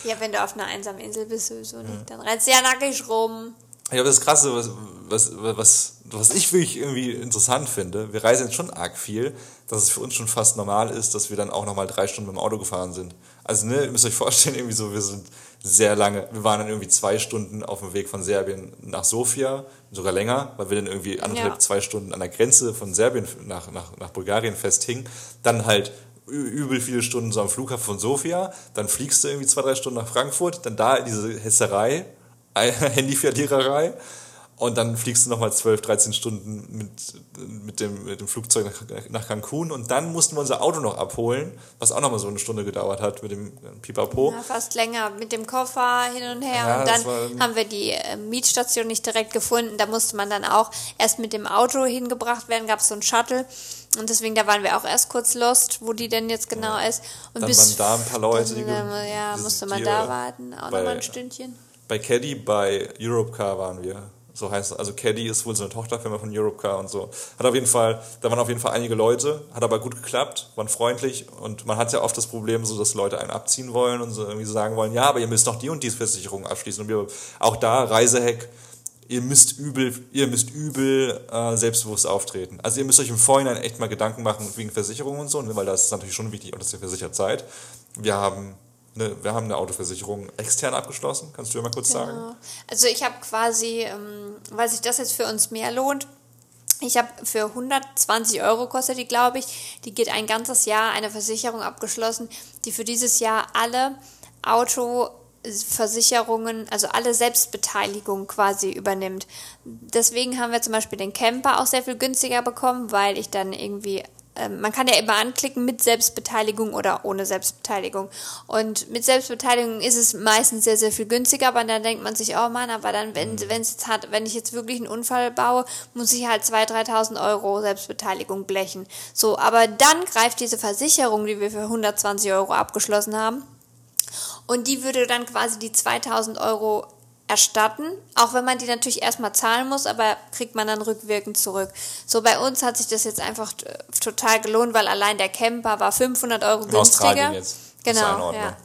ja, wenn du auf einer einsamen Insel bist, sowieso nicht. Dann rennst du ja nackig rum. Ich glaube, das Krasse, was, was, was, was ich wirklich irgendwie interessant finde, wir reisen jetzt schon arg viel, dass es für uns schon fast normal ist, dass wir dann auch nochmal drei Stunden mit dem Auto gefahren sind. Also, ne, ihr müsst euch vorstellen, irgendwie so, wir sind sehr lange, wir waren dann irgendwie zwei Stunden auf dem Weg von Serbien nach Sofia, sogar länger, weil wir dann irgendwie anderthalb, Ja. zwei Stunden an der Grenze von Serbien nach, nach, nach Bulgarien festhingen. Dann halt übel viele Stunden so am Flughafen von Sofia, dann fliegst du irgendwie zwei, drei Stunden nach Frankfurt, dann da diese Hesserei, *laughs* Handyverliererei Und dann fliegst du nochmal 12, 13 Stunden mit, mit, dem, mit dem Flugzeug nach, nach Cancun. Und dann mussten wir unser Auto noch abholen, was auch nochmal so eine Stunde gedauert hat mit dem Pipapo. Ja, fast länger mit dem Koffer hin und her. Ja, und dann war- haben wir die äh, Mietstation nicht direkt gefunden. Da musste man dann auch erst mit dem Auto hingebracht werden. Gab es so ein Shuttle. Und deswegen, da waren wir auch erst kurz lost, wo die denn jetzt genau ist. Und Dann bis waren da ein paar Leute, die dann, äh, ja, musste man da äh, warten. Auch nochmal ein Stündchen. Bei Caddy, bei Europcar waren wir. So heißt es. Also Caddy ist wohl so eine Tochterfirma von Europcar und so. Hat auf jeden Fall, da waren auf jeden Fall einige Leute, hat aber gut geklappt, waren freundlich und man hat ja oft das Problem, so dass Leute einen abziehen wollen und so irgendwie so sagen wollen, ja, aber ihr müsst noch die und die Versicherung abschließen. Und wir, auch da, Reisehack, ihr müsst übel, ihr müsst übel äh, selbstbewusst auftreten. Also ihr müsst euch im Vorhinein echt mal Gedanken machen wegen Versicherung und so, weil das ist natürlich schon wichtig dass ihr versichert seid. Wir haben eine, wir haben eine Autoversicherung extern abgeschlossen. Kannst du ja mal kurz sagen? Genau. Also ich habe quasi, ähm, weil sich das jetzt für uns mehr lohnt, ich habe für 120 Euro kostet die, glaube ich. Die geht ein ganzes Jahr eine Versicherung abgeschlossen, die für dieses Jahr alle Autoversicherungen, also alle Selbstbeteiligung quasi übernimmt. Deswegen haben wir zum Beispiel den Camper auch sehr viel günstiger bekommen, weil ich dann irgendwie ähm, man kann ja immer anklicken mit Selbstbeteiligung oder ohne Selbstbeteiligung. Und mit Selbstbeteiligung ist es meistens sehr, sehr viel günstiger, aber dann denkt man sich, oh Mann, aber dann, wenn Mhm. wenn es jetzt hat, wenn ich jetzt wirklich einen Unfall baue, muss ich halt 2.000, 3.000 Euro Selbstbeteiligung blechen. So, aber dann greift diese Versicherung, die wir für 120 Euro abgeschlossen haben, und die würde dann quasi die 2000 Euro erstatten, auch wenn man die natürlich erstmal zahlen muss, aber kriegt man dann rückwirkend zurück. So bei uns hat sich das jetzt einfach äh, total gelohnt, weil allein der Camper war 500 Euro In günstiger. Australien jetzt. Ja in Genau, ja.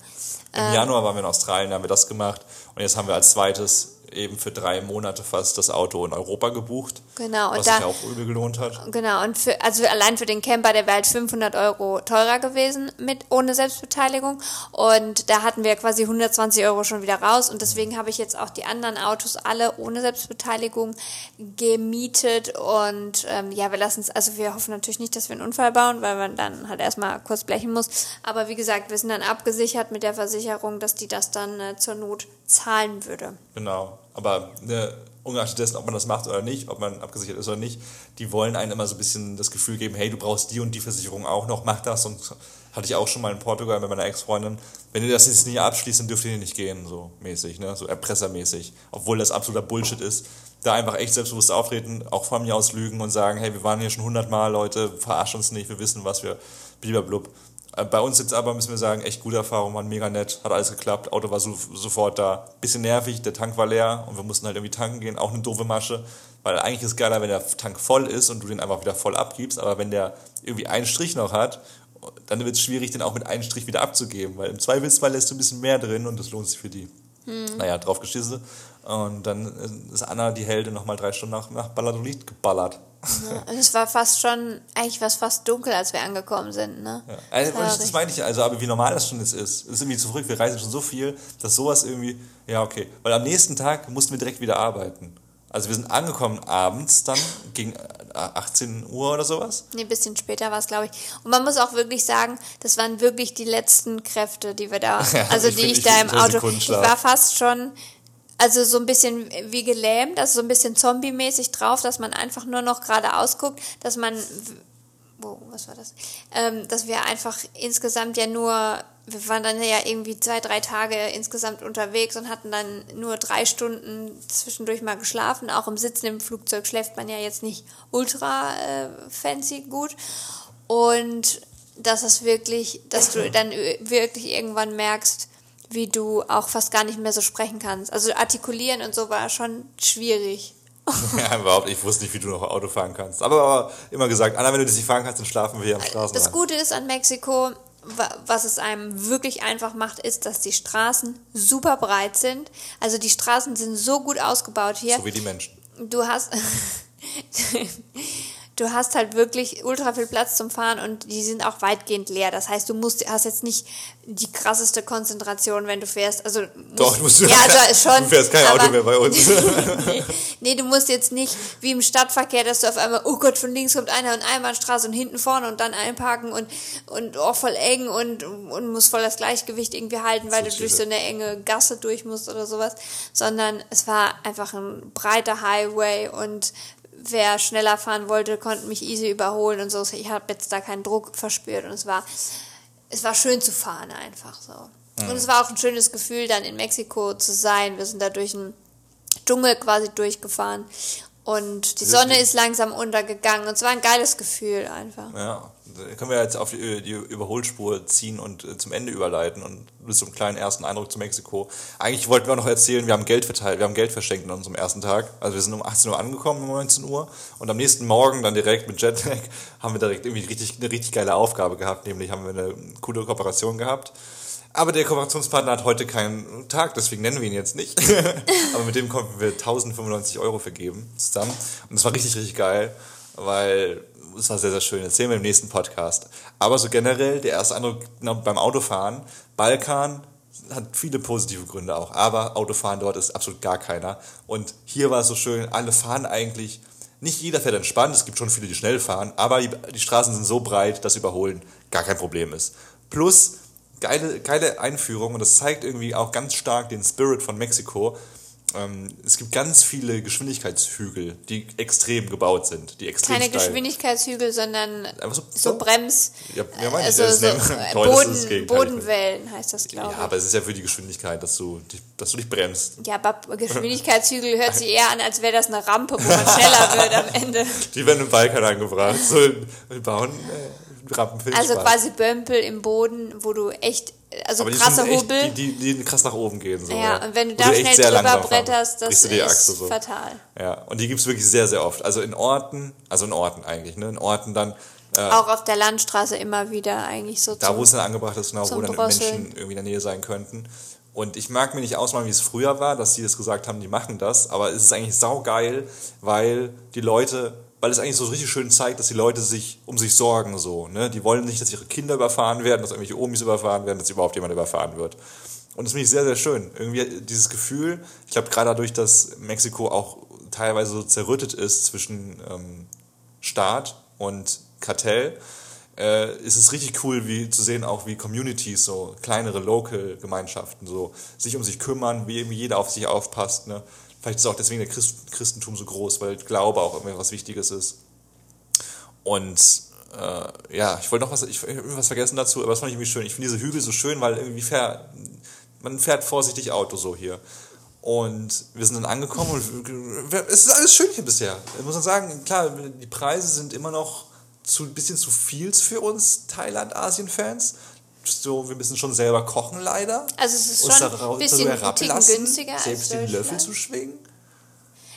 Ähm. Im Januar waren wir in Australien, da haben wir das gemacht. Und jetzt haben wir als zweites eben für drei Monate fast das Auto in Europa gebucht. Genau, und was da- sich auch übel gelohnt hat. Genau, und für, also allein für den Camper, der wäre halt 500 Euro teurer gewesen mit ohne Selbstbeteiligung. Und da hatten wir quasi 120 Euro schon wieder raus. Und deswegen habe ich jetzt auch die anderen Autos alle ohne Selbstbeteiligung gemietet. Und ähm, ja, wir lassen es, also wir hoffen natürlich nicht, dass wir einen Unfall bauen, weil man dann halt erstmal kurz blechen muss. Aber wie gesagt, wir sind dann abgesichert mit der Versicherung, dass die das dann äh, zur Not zahlen würde. Genau. Aber ne, ungeachtet dessen, ob man das macht oder nicht, ob man abgesichert ist oder nicht, die wollen einem immer so ein bisschen das Gefühl geben, hey, du brauchst die und die Versicherung auch noch, mach das. Und hatte ich auch schon mal in Portugal mit meiner Ex-Freundin. Wenn ihr das jetzt nicht abschließt, dann dürft ihr nicht gehen, so mäßig, ne? so erpressermäßig. Obwohl das absoluter Bullshit ist. Da einfach echt selbstbewusst auftreten, auch von mir aus lügen und sagen, hey, wir waren hier schon hundertmal, Leute, verarsch uns nicht, wir wissen, was wir, blub. Äh, Bei uns jetzt aber müssen wir sagen, echt gute Erfahrung, waren mega nett, hat alles geklappt, Auto war so, sofort da. Bisschen nervig, der Tank war leer und wir mussten halt irgendwie tanken gehen, auch eine doofe Masche, weil eigentlich ist es geiler, wenn der Tank voll ist und du den einfach wieder voll abgibst, aber wenn der irgendwie einen Strich noch hat, dann wird es schwierig, den auch mit einem Strich wieder abzugeben, weil im Zweifelsfall lässt du ein bisschen mehr drin und das lohnt sich für die. Naja, drauf geschissen. Und dann ist Anna, die Heldin, nochmal drei Stunden nach, nach Valladolid geballert. Und es war fast schon, eigentlich war es fast dunkel, als wir angekommen sind, ne? Ja. Also, Das das meine ich, also, aber wie normal das schon jetzt ist. Es ist irgendwie zu verrückt, wir reisen schon so viel, dass sowas irgendwie, ja, okay. Weil am nächsten Tag mussten wir direkt wieder arbeiten. Also wir sind angekommen abends dann, gegen äh, 18 Uhr oder sowas. Nee, ein bisschen später war es, glaube ich. Und man muss auch wirklich sagen, das waren wirklich die letzten Kräfte, die wir da, *laughs* also ich die find- ich da im Auto. Ich war fast schon, also so ein bisschen wie gelähmt, also so ein bisschen zombie-mäßig drauf, dass man einfach nur noch geradeaus guckt, dass man, wo, was war das? Ähm, dass wir einfach insgesamt ja nur, wir waren dann ja irgendwie zwei, drei Tage insgesamt unterwegs und hatten dann nur drei Stunden zwischendurch mal geschlafen. Auch im Sitzen im Flugzeug schläft man ja jetzt nicht ultra äh, fancy gut. Und dass es wirklich, dass du dann wirklich irgendwann merkst, wie du auch fast gar nicht mehr so sprechen kannst. Also artikulieren und so war schon schwierig. *laughs* ja, überhaupt, ich wusste nicht, wie du noch Auto fahren kannst. Aber, aber immer gesagt, Anna, wenn du das nicht fahren kannst, dann schlafen wir hier am Das Straßenrand. Gute ist an Mexiko, wa- was es einem wirklich einfach macht, ist, dass die Straßen super breit sind. Also die Straßen sind so gut ausgebaut hier. So wie die Menschen. Du hast *laughs* du hast halt wirklich ultra viel Platz zum Fahren und die sind auch weitgehend leer. Das heißt, du musst, hast jetzt nicht die krasseste Konzentration, wenn du fährst. Also musst, Doch, du musst ja, *laughs* also schon. Du fährst kein Auto aber- mehr bei uns. nee, *laughs* nee, du musst jetzt nicht wie im Stadtverkehr, dass du auf einmal, oh Gott, von links kommt einer und Einbahnstraße und hinten vorne und dann einparken und, und auch voll eng und, und musst voll das Gleichgewicht irgendwie halten, weil So du durch so eine enge Gasse durch musst oder sowas, sondern es war einfach ein breiter Highway und wer schneller fahren wollte, konnte mich easy überholen und so. Ich habe jetzt da keinen Druck verspürt und es war, es war schön zu fahren einfach so. Und es war auch ein schönes Gefühl, dann in Mexiko zu sein. Wir sind da durch einen Dschungel quasi durchgefahren und die Sonne ist langsam untergegangen und es war ein geiles Gefühl einfach. Ja, können wir jetzt auf die, die Überholspur ziehen und äh, zum Ende überleiten und bis zum kleinen ersten Eindruck zu Mexiko. Eigentlich wollten wir noch erzählen, wir haben Geld verteilt, wir haben Geld verschenkt an unserem ersten Tag. Also wir sind um 18 Uhr angekommen, um 19 Uhr und am nächsten Morgen dann direkt mit Jetlag *laughs* haben wir direkt irgendwie richtig, eine richtig geile Aufgabe gehabt, nämlich haben wir eine coole Kooperation gehabt. Aber der Kooperationspartner hat heute keinen Tag, deswegen nennen wir ihn jetzt nicht. *laughs* Aber mit dem konnten wir 1095 Euro vergeben zusammen. Und das war richtig, richtig geil, weil es war sehr, sehr schön. Erzählen wir im nächsten Podcast. Aber so generell, der erste Eindruck beim Autofahren, Balkan hat viele positive Gründe auch. Aber Autofahren dort ist absolut gar keiner. Und hier war es so schön, alle fahren eigentlich, nicht jeder fährt entspannt, es gibt schon viele, die schnell fahren, aber die, die Straßen sind so breit, dass Überholen gar kein Problem ist. Plus, geile, geile Einführung und das zeigt irgendwie auch ganz stark den Spirit von Mexiko. Ähm, es gibt ganz viele Geschwindigkeitshügel, die extrem gebaut sind, die extrem Keine steil. Geschwindigkeitshügel, sondern so- so, so? Brems, Ja, ja, meine ich, also das so Toll, das ist das Boden. Bodenwellen heißt das, glaube Ja, aber es ist ja für die Geschwindigkeit, dass du, dich- dass du dich bremst. ich. Ja, aber Geschwindigkeitshügel hört sich eher an, als wäre das eine Rampe, wo man schneller *laughs* wird am Ende. Die werden im Balkan angebracht. So, wir bauen äh, Rampen für Also quasi Bömpel im Boden, wo du echt, also Aber die krasse sind echt, Hubbel. Die, die, die krass nach oben gehen. So, ja, und wenn du da schnell drüber bretterst, das ist Achse so. fatal. Ja, und die gibt's wirklich sehr, sehr oft. Also in Orten, also in Orten eigentlich, ne? In Orten dann, äh, Auch auf der Landstraße immer wieder eigentlich so da wo es dann angebracht ist, genau, wo dann Drosseln. Menschen irgendwie in der Nähe sein könnten. Und ich mag mir nicht ausmalen, wie es früher war, dass die das gesagt haben, die machen das, aber es ist eigentlich saugeil, weil die Leute, weil es eigentlich so richtig schön zeigt, dass die Leute sich um sich sorgen so, ne? Die wollen nicht, dass ihre Kinder überfahren werden, dass irgendwelche Omis überfahren werden, dass überhaupt jemand überfahren wird. Und das finde ich sehr, sehr schön. Irgendwie dieses Gefühl, ich glaube gerade dadurch, dass Mexiko auch teilweise so zerrüttet ist zwischen ähm, Staat und Kartell, äh, ist es richtig cool, wie zu sehen, auch wie Communities, so kleinere Local-Gemeinschaften, so sich um sich kümmern, wie irgendwie jeder auf sich aufpasst. Ne? Vielleicht ist auch deswegen der Christ Christentum so groß, weil Glaube auch irgendwie was Wichtiges ist. Und äh, ja, ich wollte noch was, ich hab irgendwas vergessen dazu, aber das fand ich irgendwie schön. Ich finde diese Hügel so schön, weil irgendwie fährt, man fährt vorsichtig Auto so hier. Und wir sind dann angekommen und es ist alles schön hier bisher. Ich muss man sagen, klar, die Preise sind immer noch ein bisschen zu viel für uns Thailand-Asien-Fans. So, wir müssen schon selber kochen, leider. Also es ist schon ein bisschen herablassen, günstiger als Selbst den Löffel zu schwingen.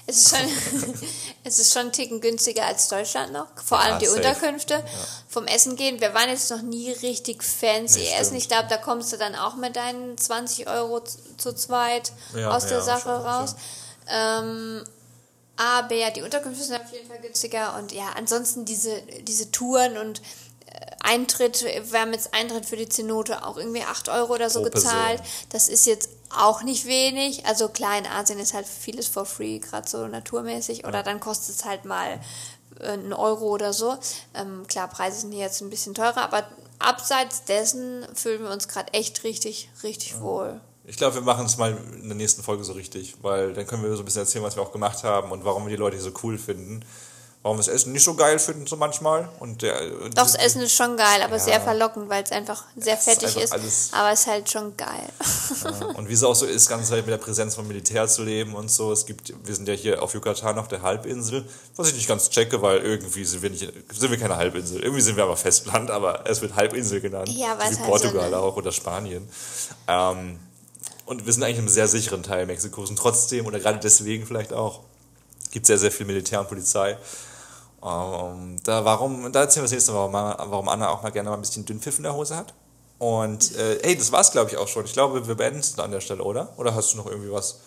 Es ist, schon, *laughs* es ist schon ein Ticken günstiger als Deutschland noch. Vor allem Ja, die safe. Unterkünfte. Vom Essen gehen. Wir waren jetzt noch nie richtig fancy Nee, essen. Ich glaube, da kommst du dann auch mit deinen 20 Euro zu, zweit Ja, aus der ja, Sache schon, raus. Ähm, aber ja, die Unterkünfte sind auf jeden Fall günstiger. Und ja, ansonsten diese, diese Touren und Eintritt, wir haben jetzt Eintritt für die Zenote auch irgendwie 8 Euro oder so Pro Person. gezahlt. Das ist jetzt auch nicht wenig. Also klar, in Asien ist halt vieles for free, gerade so naturmäßig. Oder dann kostet es halt mal äh, einen Euro oder so. Ähm, klar, Preise sind hier jetzt ein bisschen teurer, aber abseits dessen fühlen wir uns gerade echt richtig, richtig wohl. Ich glaube, wir machen es mal in der nächsten Folge so richtig, weil dann können wir so ein bisschen erzählen, was wir auch gemacht haben und warum wir die Leute hier so cool finden. Warum wir das Essen nicht so geil finden, so manchmal. Und der, Doch, das Essen ist schon geil, aber Ja. sehr verlockend, weil es einfach sehr ist fettig einfach ist. alles- aber es ist halt schon geil. Ja, und wie es auch so ist, ganz halt mit der Präsenz vom Militär zu leben und so. Es gibt, wir sind ja hier auf Yucatan auf der Halbinsel, was ich nicht ganz checke, weil irgendwie sind wir nicht, sind wir keine Halbinsel. Irgendwie sind wir aber Festland, aber es wird Halbinsel genannt. Ja, weil so wie halt so Portugal eine- auch oder Spanien. Ähm, und wir sind eigentlich im sehr sicheren Teil Mexikos und trotzdem, oder gerade deswegen vielleicht auch, gibt es sehr, sehr viel Militär und Polizei. Ähm, da, warum, da erzählen wir das nächste Mal, warum, warum Anna auch mal gerne mal ein bisschen Dünnpfiff in der Hose hat. Und äh, hey, das war's, glaube ich, auch schon. Ich glaube, wir beenden es an der Stelle, oder? Oder hast du noch irgendwie was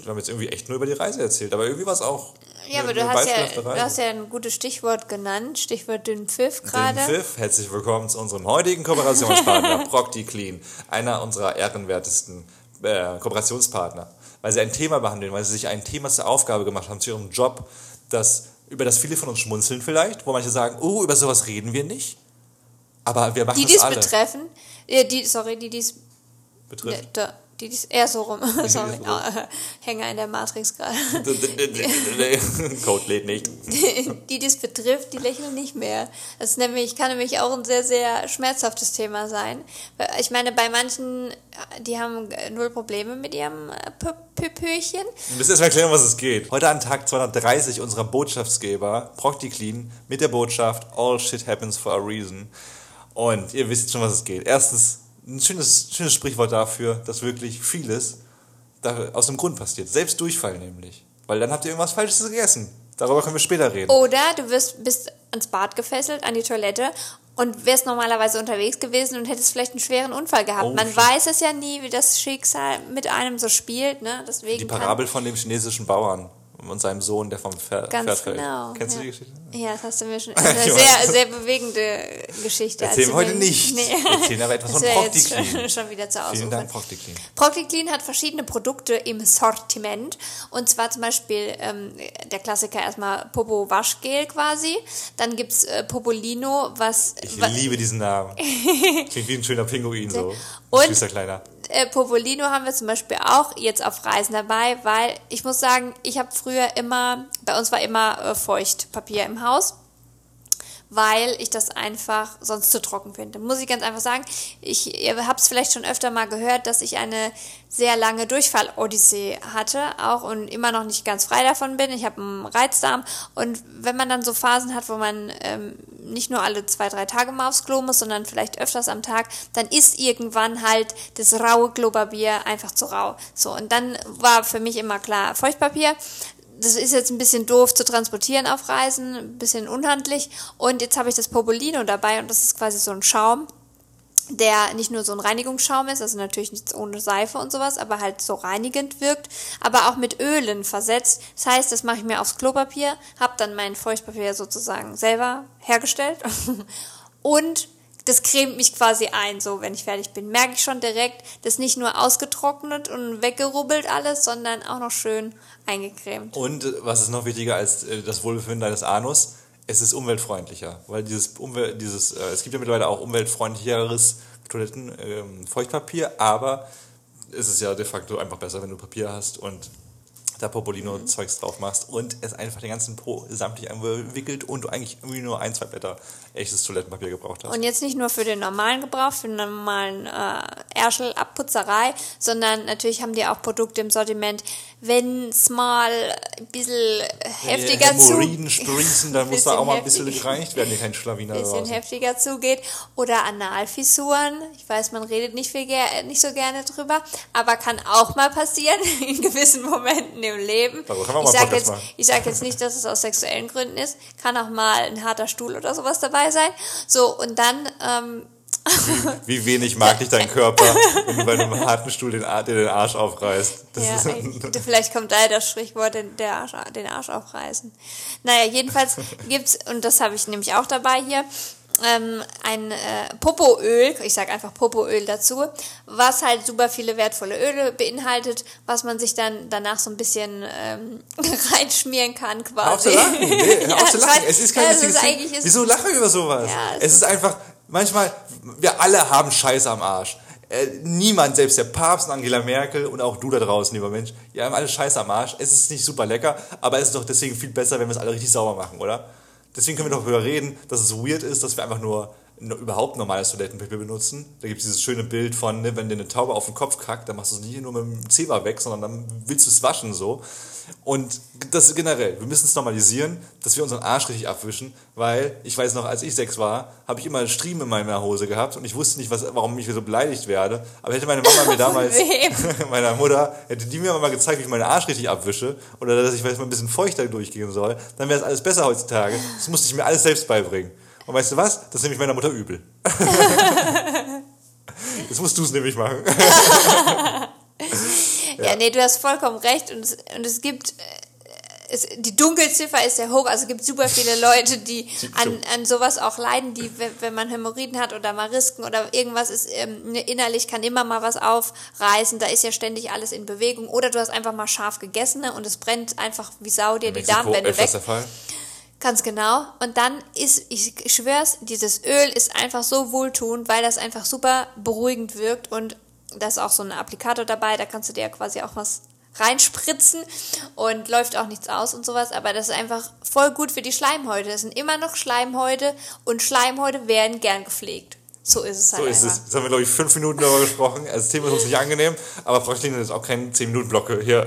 wir haben jetzt irgendwie echt nur über die Reise erzählt, aber irgendwie war es auch. Ja, eine- aber du hast ja, du hast ja ein gutes Stichwort genannt, Stichwort dünn Pfiff gerade. Den Pfiff, herzlich willkommen zu unserem heutigen Kooperationspartner *laughs* ProctiClean, einer unserer ehrenwertesten äh, Kooperationspartner, weil sie ein Thema behandeln, weil sie sich ein Thema zur Aufgabe gemacht haben zu ihrem Job, das über das viele von uns schmunzeln vielleicht, wo manche sagen, oh, über sowas reden wir nicht, aber wir machen Die das dies alle. betreffen, äh, die, sorry, die dies, Betrifft. ne, da, die dies, eher so rum, *laughs* sorry, so. Ah, Hänger in der Matrix gerade. *laughs* *laughs* Code lädt nicht. die dies betrifft, die lächeln nicht mehr. Das ist nämlich, kann nämlich auch ein sehr, sehr schmerzhaftes Thema sein. Ich meine, bei manchen, die haben null Probleme mit ihrem äh, Pö- Pöpöchen. Wir müssen erstmal erklären, was es geht. Heute an Tag 230 unserer Botschaftsgeber, ProctiClean, mit der Botschaft All shit happens for a reason. Und ihr wisst schon, was es geht. Erstens, ein schönes, schönes Sprichwort dafür, dass wirklich vieles da aus dem Grund passiert. Selbst Durchfall nämlich. Weil dann habt ihr irgendwas Falsches gegessen. Darüber können wir später reden. Oder du wirst, bist ans Bad gefesselt, an die Toilette und wärst normalerweise unterwegs gewesen und hättest vielleicht einen schweren Unfall gehabt. Oh, Man weiß es ja nie, wie das Schicksal mit einem so spielt. Ne? Deswegen Die Parabel von dem chinesischen Bauern und seinem Sohn, der vom Pferd, Ganz fällt. genau. Kennst ja. du die Geschichte? Ja, das hast du mir schon. *laughs* Das ist eine sehr, sehr bewegende Geschichte. Erzählen wir als du heute mir- nicht. Wir erzählen aber etwas Das von ProctiClean. Schon, schon wieder zu Vielen. Dank, ProctiClean. ProctiClean hat verschiedene Produkte im Sortiment. Und zwar zum Beispiel ähm, der Klassiker erstmal Popo Waschgel quasi. Dann gibt's äh, Popolino, was. Ich wa- liebe diesen Namen. *laughs* Klingt wie ein schöner Pinguin so. Und- Süßer Kleiner. Äh, Popolino haben wir zum Beispiel auch jetzt auf Reisen dabei, weil ich muss sagen, ich habe früher immer, bei uns war immer äh, Feuchtpapier im Haus, weil ich das einfach sonst zu trocken finde. Muss ich ganz einfach sagen, ich, ihr habt es vielleicht schon öfter mal gehört, dass ich eine sehr lange Durchfall-Odyssee hatte, auch und immer noch nicht ganz frei davon bin. Ich habe einen Reizdarm und wenn man dann so Phasen hat, wo man ähm, nicht nur alle zwei, drei Tage mal aufs Klo muss, sondern vielleicht öfters am Tag, dann ist irgendwann halt das raue Klopapier einfach zu rau. So, und dann war für mich immer klar, Feuchtpapier, das ist jetzt ein bisschen doof zu transportieren auf Reisen, ein bisschen unhandlich. Und jetzt habe ich das Popolino dabei und das ist quasi so ein Schaum, der nicht nur so ein Reinigungsschaum ist, also natürlich nichts ohne Seife und sowas, aber halt so reinigend wirkt, aber auch mit Ölen versetzt. Das heißt, das mache ich mir aufs Klopapier, habe dann mein Feuchtpapier sozusagen selber hergestellt *laughs* und das cremt mich quasi ein, so wenn ich fertig bin. Merke ich schon direkt, das ist nicht nur ausgetrocknet und weggerubbelt alles, sondern auch noch schön eingecremt. Und äh, was ist noch wichtiger als äh, das Wohlbefinden deines Anus? Es ist umweltfreundlicher, weil dieses Umwelt, dieses, äh, es gibt ja mittlerweile auch umweltfreundlicheres Toiletten, ähm, aber es ist ja de facto einfach besser, wenn du Papier hast und da Popolino-Zeugs drauf machst und es einfach den ganzen Po samtlich einwickelt und du eigentlich irgendwie nur ein, zwei Blätter echtes Toilettenpapier gebraucht hast. Und jetzt nicht nur für den normalen Gebrauch, für den normalen äh, Ärschel, Abputzerei, sondern natürlich haben die auch Produkte im Sortiment, wenn es mal ein bisschen heftiger zu Hämorrhoiden sprießen, dann muss da Bisschen auch mal ein bisschen gereinigt werden, hier kein Schlawiner bisschen draußen. heftiger zugeht oder Analfissuren. Ich weiß, man redet nicht, viel nicht so gerne drüber, aber kann auch mal passieren *laughs* in gewissen Momenten im Leben. Ich sage jetzt, ich sag jetzt nicht, dass es aus sexuellen Gründen ist. Kann auch mal ein harter Stuhl oder sowas dabei sein. So, und dann ähm, *laughs* Wie wenig mag dich dein Körper, wenn du bei einem harten Stuhl den, dir den Arsch aufreißt. Das Ja, *laughs* vielleicht kommt daher das Sprichwort den, der Arsch, den Arsch aufreißen. Naja, jedenfalls *laughs* gibt's, und das habe ich nämlich auch dabei hier, ähm, ein äh, Popoöl, ich sage einfach Popoöl dazu, was halt super viele wertvolle Öle beinhaltet, was man sich dann danach so ein bisschen ähm, *laughs* reinschmieren kann quasi. Hör auf zu lachen. Nee, hör auf zu Ja, lachen. ich Es ist kein weiß, witziges es ist Ding. Wieso lachen wir über sowas? Ja, es es ist einfach, manchmal, wir alle haben Scheiße am Arsch. Äh, niemand, selbst der Papst und Angela Merkel und auch du da draußen, lieber Mensch, ihr haben alle Scheiße am Arsch. Es ist nicht super lecker, aber es ist doch deswegen viel besser, wenn wir es alle richtig sauber machen, oder? Deswegen können wir doch darüber reden, dass es weird ist, dass wir einfach nur überhaupt normales Toilettenpapier benutzen. Da gibt es dieses schöne Bild von, ne, wenn dir eine Taube auf den Kopf kackt, dann machst du es nicht nur mit dem Zewa weg, sondern dann willst du es waschen so. Und das generell, wir müssen es normalisieren, dass wir unseren Arsch richtig abwischen, weil ich weiß noch, als ich sechs war, habe ich immer Striemen in meiner Hose gehabt und ich wusste nicht, was, warum ich so beleidigt werde. Aber hätte meine Mama *laughs* mir damals, *laughs* meiner Mutter, hätte die mir mal gezeigt, wie ich meinen Arsch richtig abwische oder dass ich vielleicht mal ein bisschen feuchter durchgehen soll, dann wäre es alles besser heutzutage. Das musste ich mir alles selbst beibringen. Und weißt du was? Das nehme ich meiner Mutter übel. *laughs* Jetzt musst du es nämlich machen. Ja, nee, du hast vollkommen recht. Und es, und es gibt. äh, Es, die Dunkelziffer ist sehr hoch, also es gibt super viele Leute, die an, an sowas auch leiden, die, wenn, man Hämorrhoiden hat oder Marisken oder irgendwas ist, ähm, ne, innerlich kann immer mal was aufreißen, da ist ja ständig alles in Bewegung. Oder du hast einfach mal scharf gegessen ne, und es brennt einfach wie Sau dir die Mexiko Darmwände weg. der Fall. Ganz genau. Und dann ist, ich schwör's, dieses Öl ist einfach so wohltuend, weil das einfach super beruhigend wirkt und da ist auch so ein Applikator dabei, da kannst du dir ja quasi auch was reinspritzen und läuft auch nichts aus und sowas, aber das ist einfach voll gut für die Schleimhäute. Das sind immer noch Schleimhäute und Schleimhäute werden gern gepflegt. So ist es halt So ist einfach. es. Jetzt haben wir, glaube ich, fünf Minuten darüber gesprochen. Also, das Thema ist uns nicht angenehm, aber Frau Schlingel ist auch kein 10-Minuten-Blocke hier.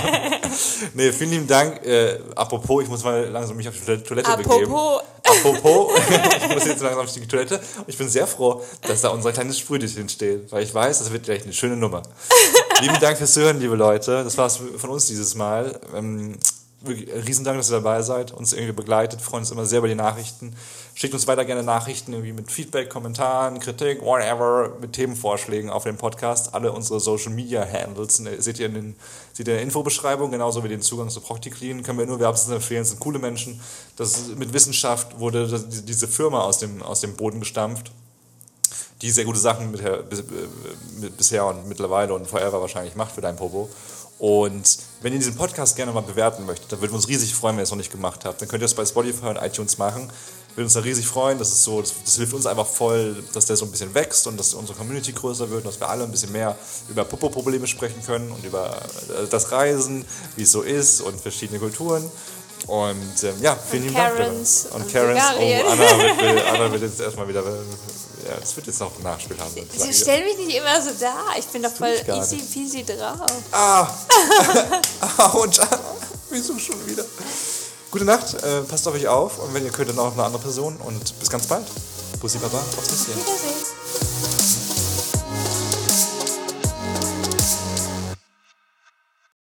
*laughs* nee, vielen lieben Dank. Äh, apropos, ich muss mal langsam mich auf die Toilette Toilette begeben. Apropos, Apropos, *laughs* ich muss jetzt langsam auf die Toilette. Und ich bin sehr froh, dass da unser kleines Sprühdüschen steht, weil ich weiß, das wird gleich eine schöne Nummer. *laughs* lieben Dank fürs Zuhören, liebe Leute. Das war's von uns dieses Mal. Ähm, wirklich, Riesendank, dass ihr dabei seid, uns irgendwie begleitet, freuen uns immer sehr über die Nachrichten. Schickt uns weiter gerne Nachrichten irgendwie mit Feedback, Kommentaren, Kritik, whatever, mit Themenvorschlägen auf dem Podcast. Alle unsere Social Media Handles äh, seht ihr in, den, seht ihr in der Infobeschreibung, genauso wie den Zugang zu Procticlean. Können wir nur wärmstens empfehlen, sind coole Menschen. Das mit Wissenschaft wurde das, diese Firma aus dem, aus dem Boden gestampft die sehr gute Sachen mit, bis, äh, mit, bisher und mittlerweile und forever wahrscheinlich macht für dein Popo. Und wenn ihr diesen Podcast gerne mal bewerten möchtet, dann würden wir uns riesig freuen, wenn ihr es noch nicht gemacht habt. Dann könnt ihr es bei Spotify und iTunes machen. Würden uns da riesig freuen. Das ist so, das, das hilft uns einfach voll, dass der so ein bisschen wächst und dass unsere Community größer wird und dass wir alle ein bisschen mehr über Popo-Probleme sprechen können und über äh, das Reisen, wie es so ist und verschiedene Kulturen. Und ähm, ja, vielen lieben Dank. Und und Karens. Bulgarien. Oh, Anna wird, *laughs* Anna wird jetzt erstmal wieder. Ja, es wird jetzt noch ein Nachspiel haben. ich stell mich nicht immer so da. Ich bin doch voll easy peasy drauf. Ah! *laughs* *laughs* und wieso schon wieder? Gute Nacht, äh, passt auf euch auf und wenn ihr könnt, dann auch auf eine andere Person und bis ganz bald. Bussi Baba, aufs Jahr. Wiedersehen.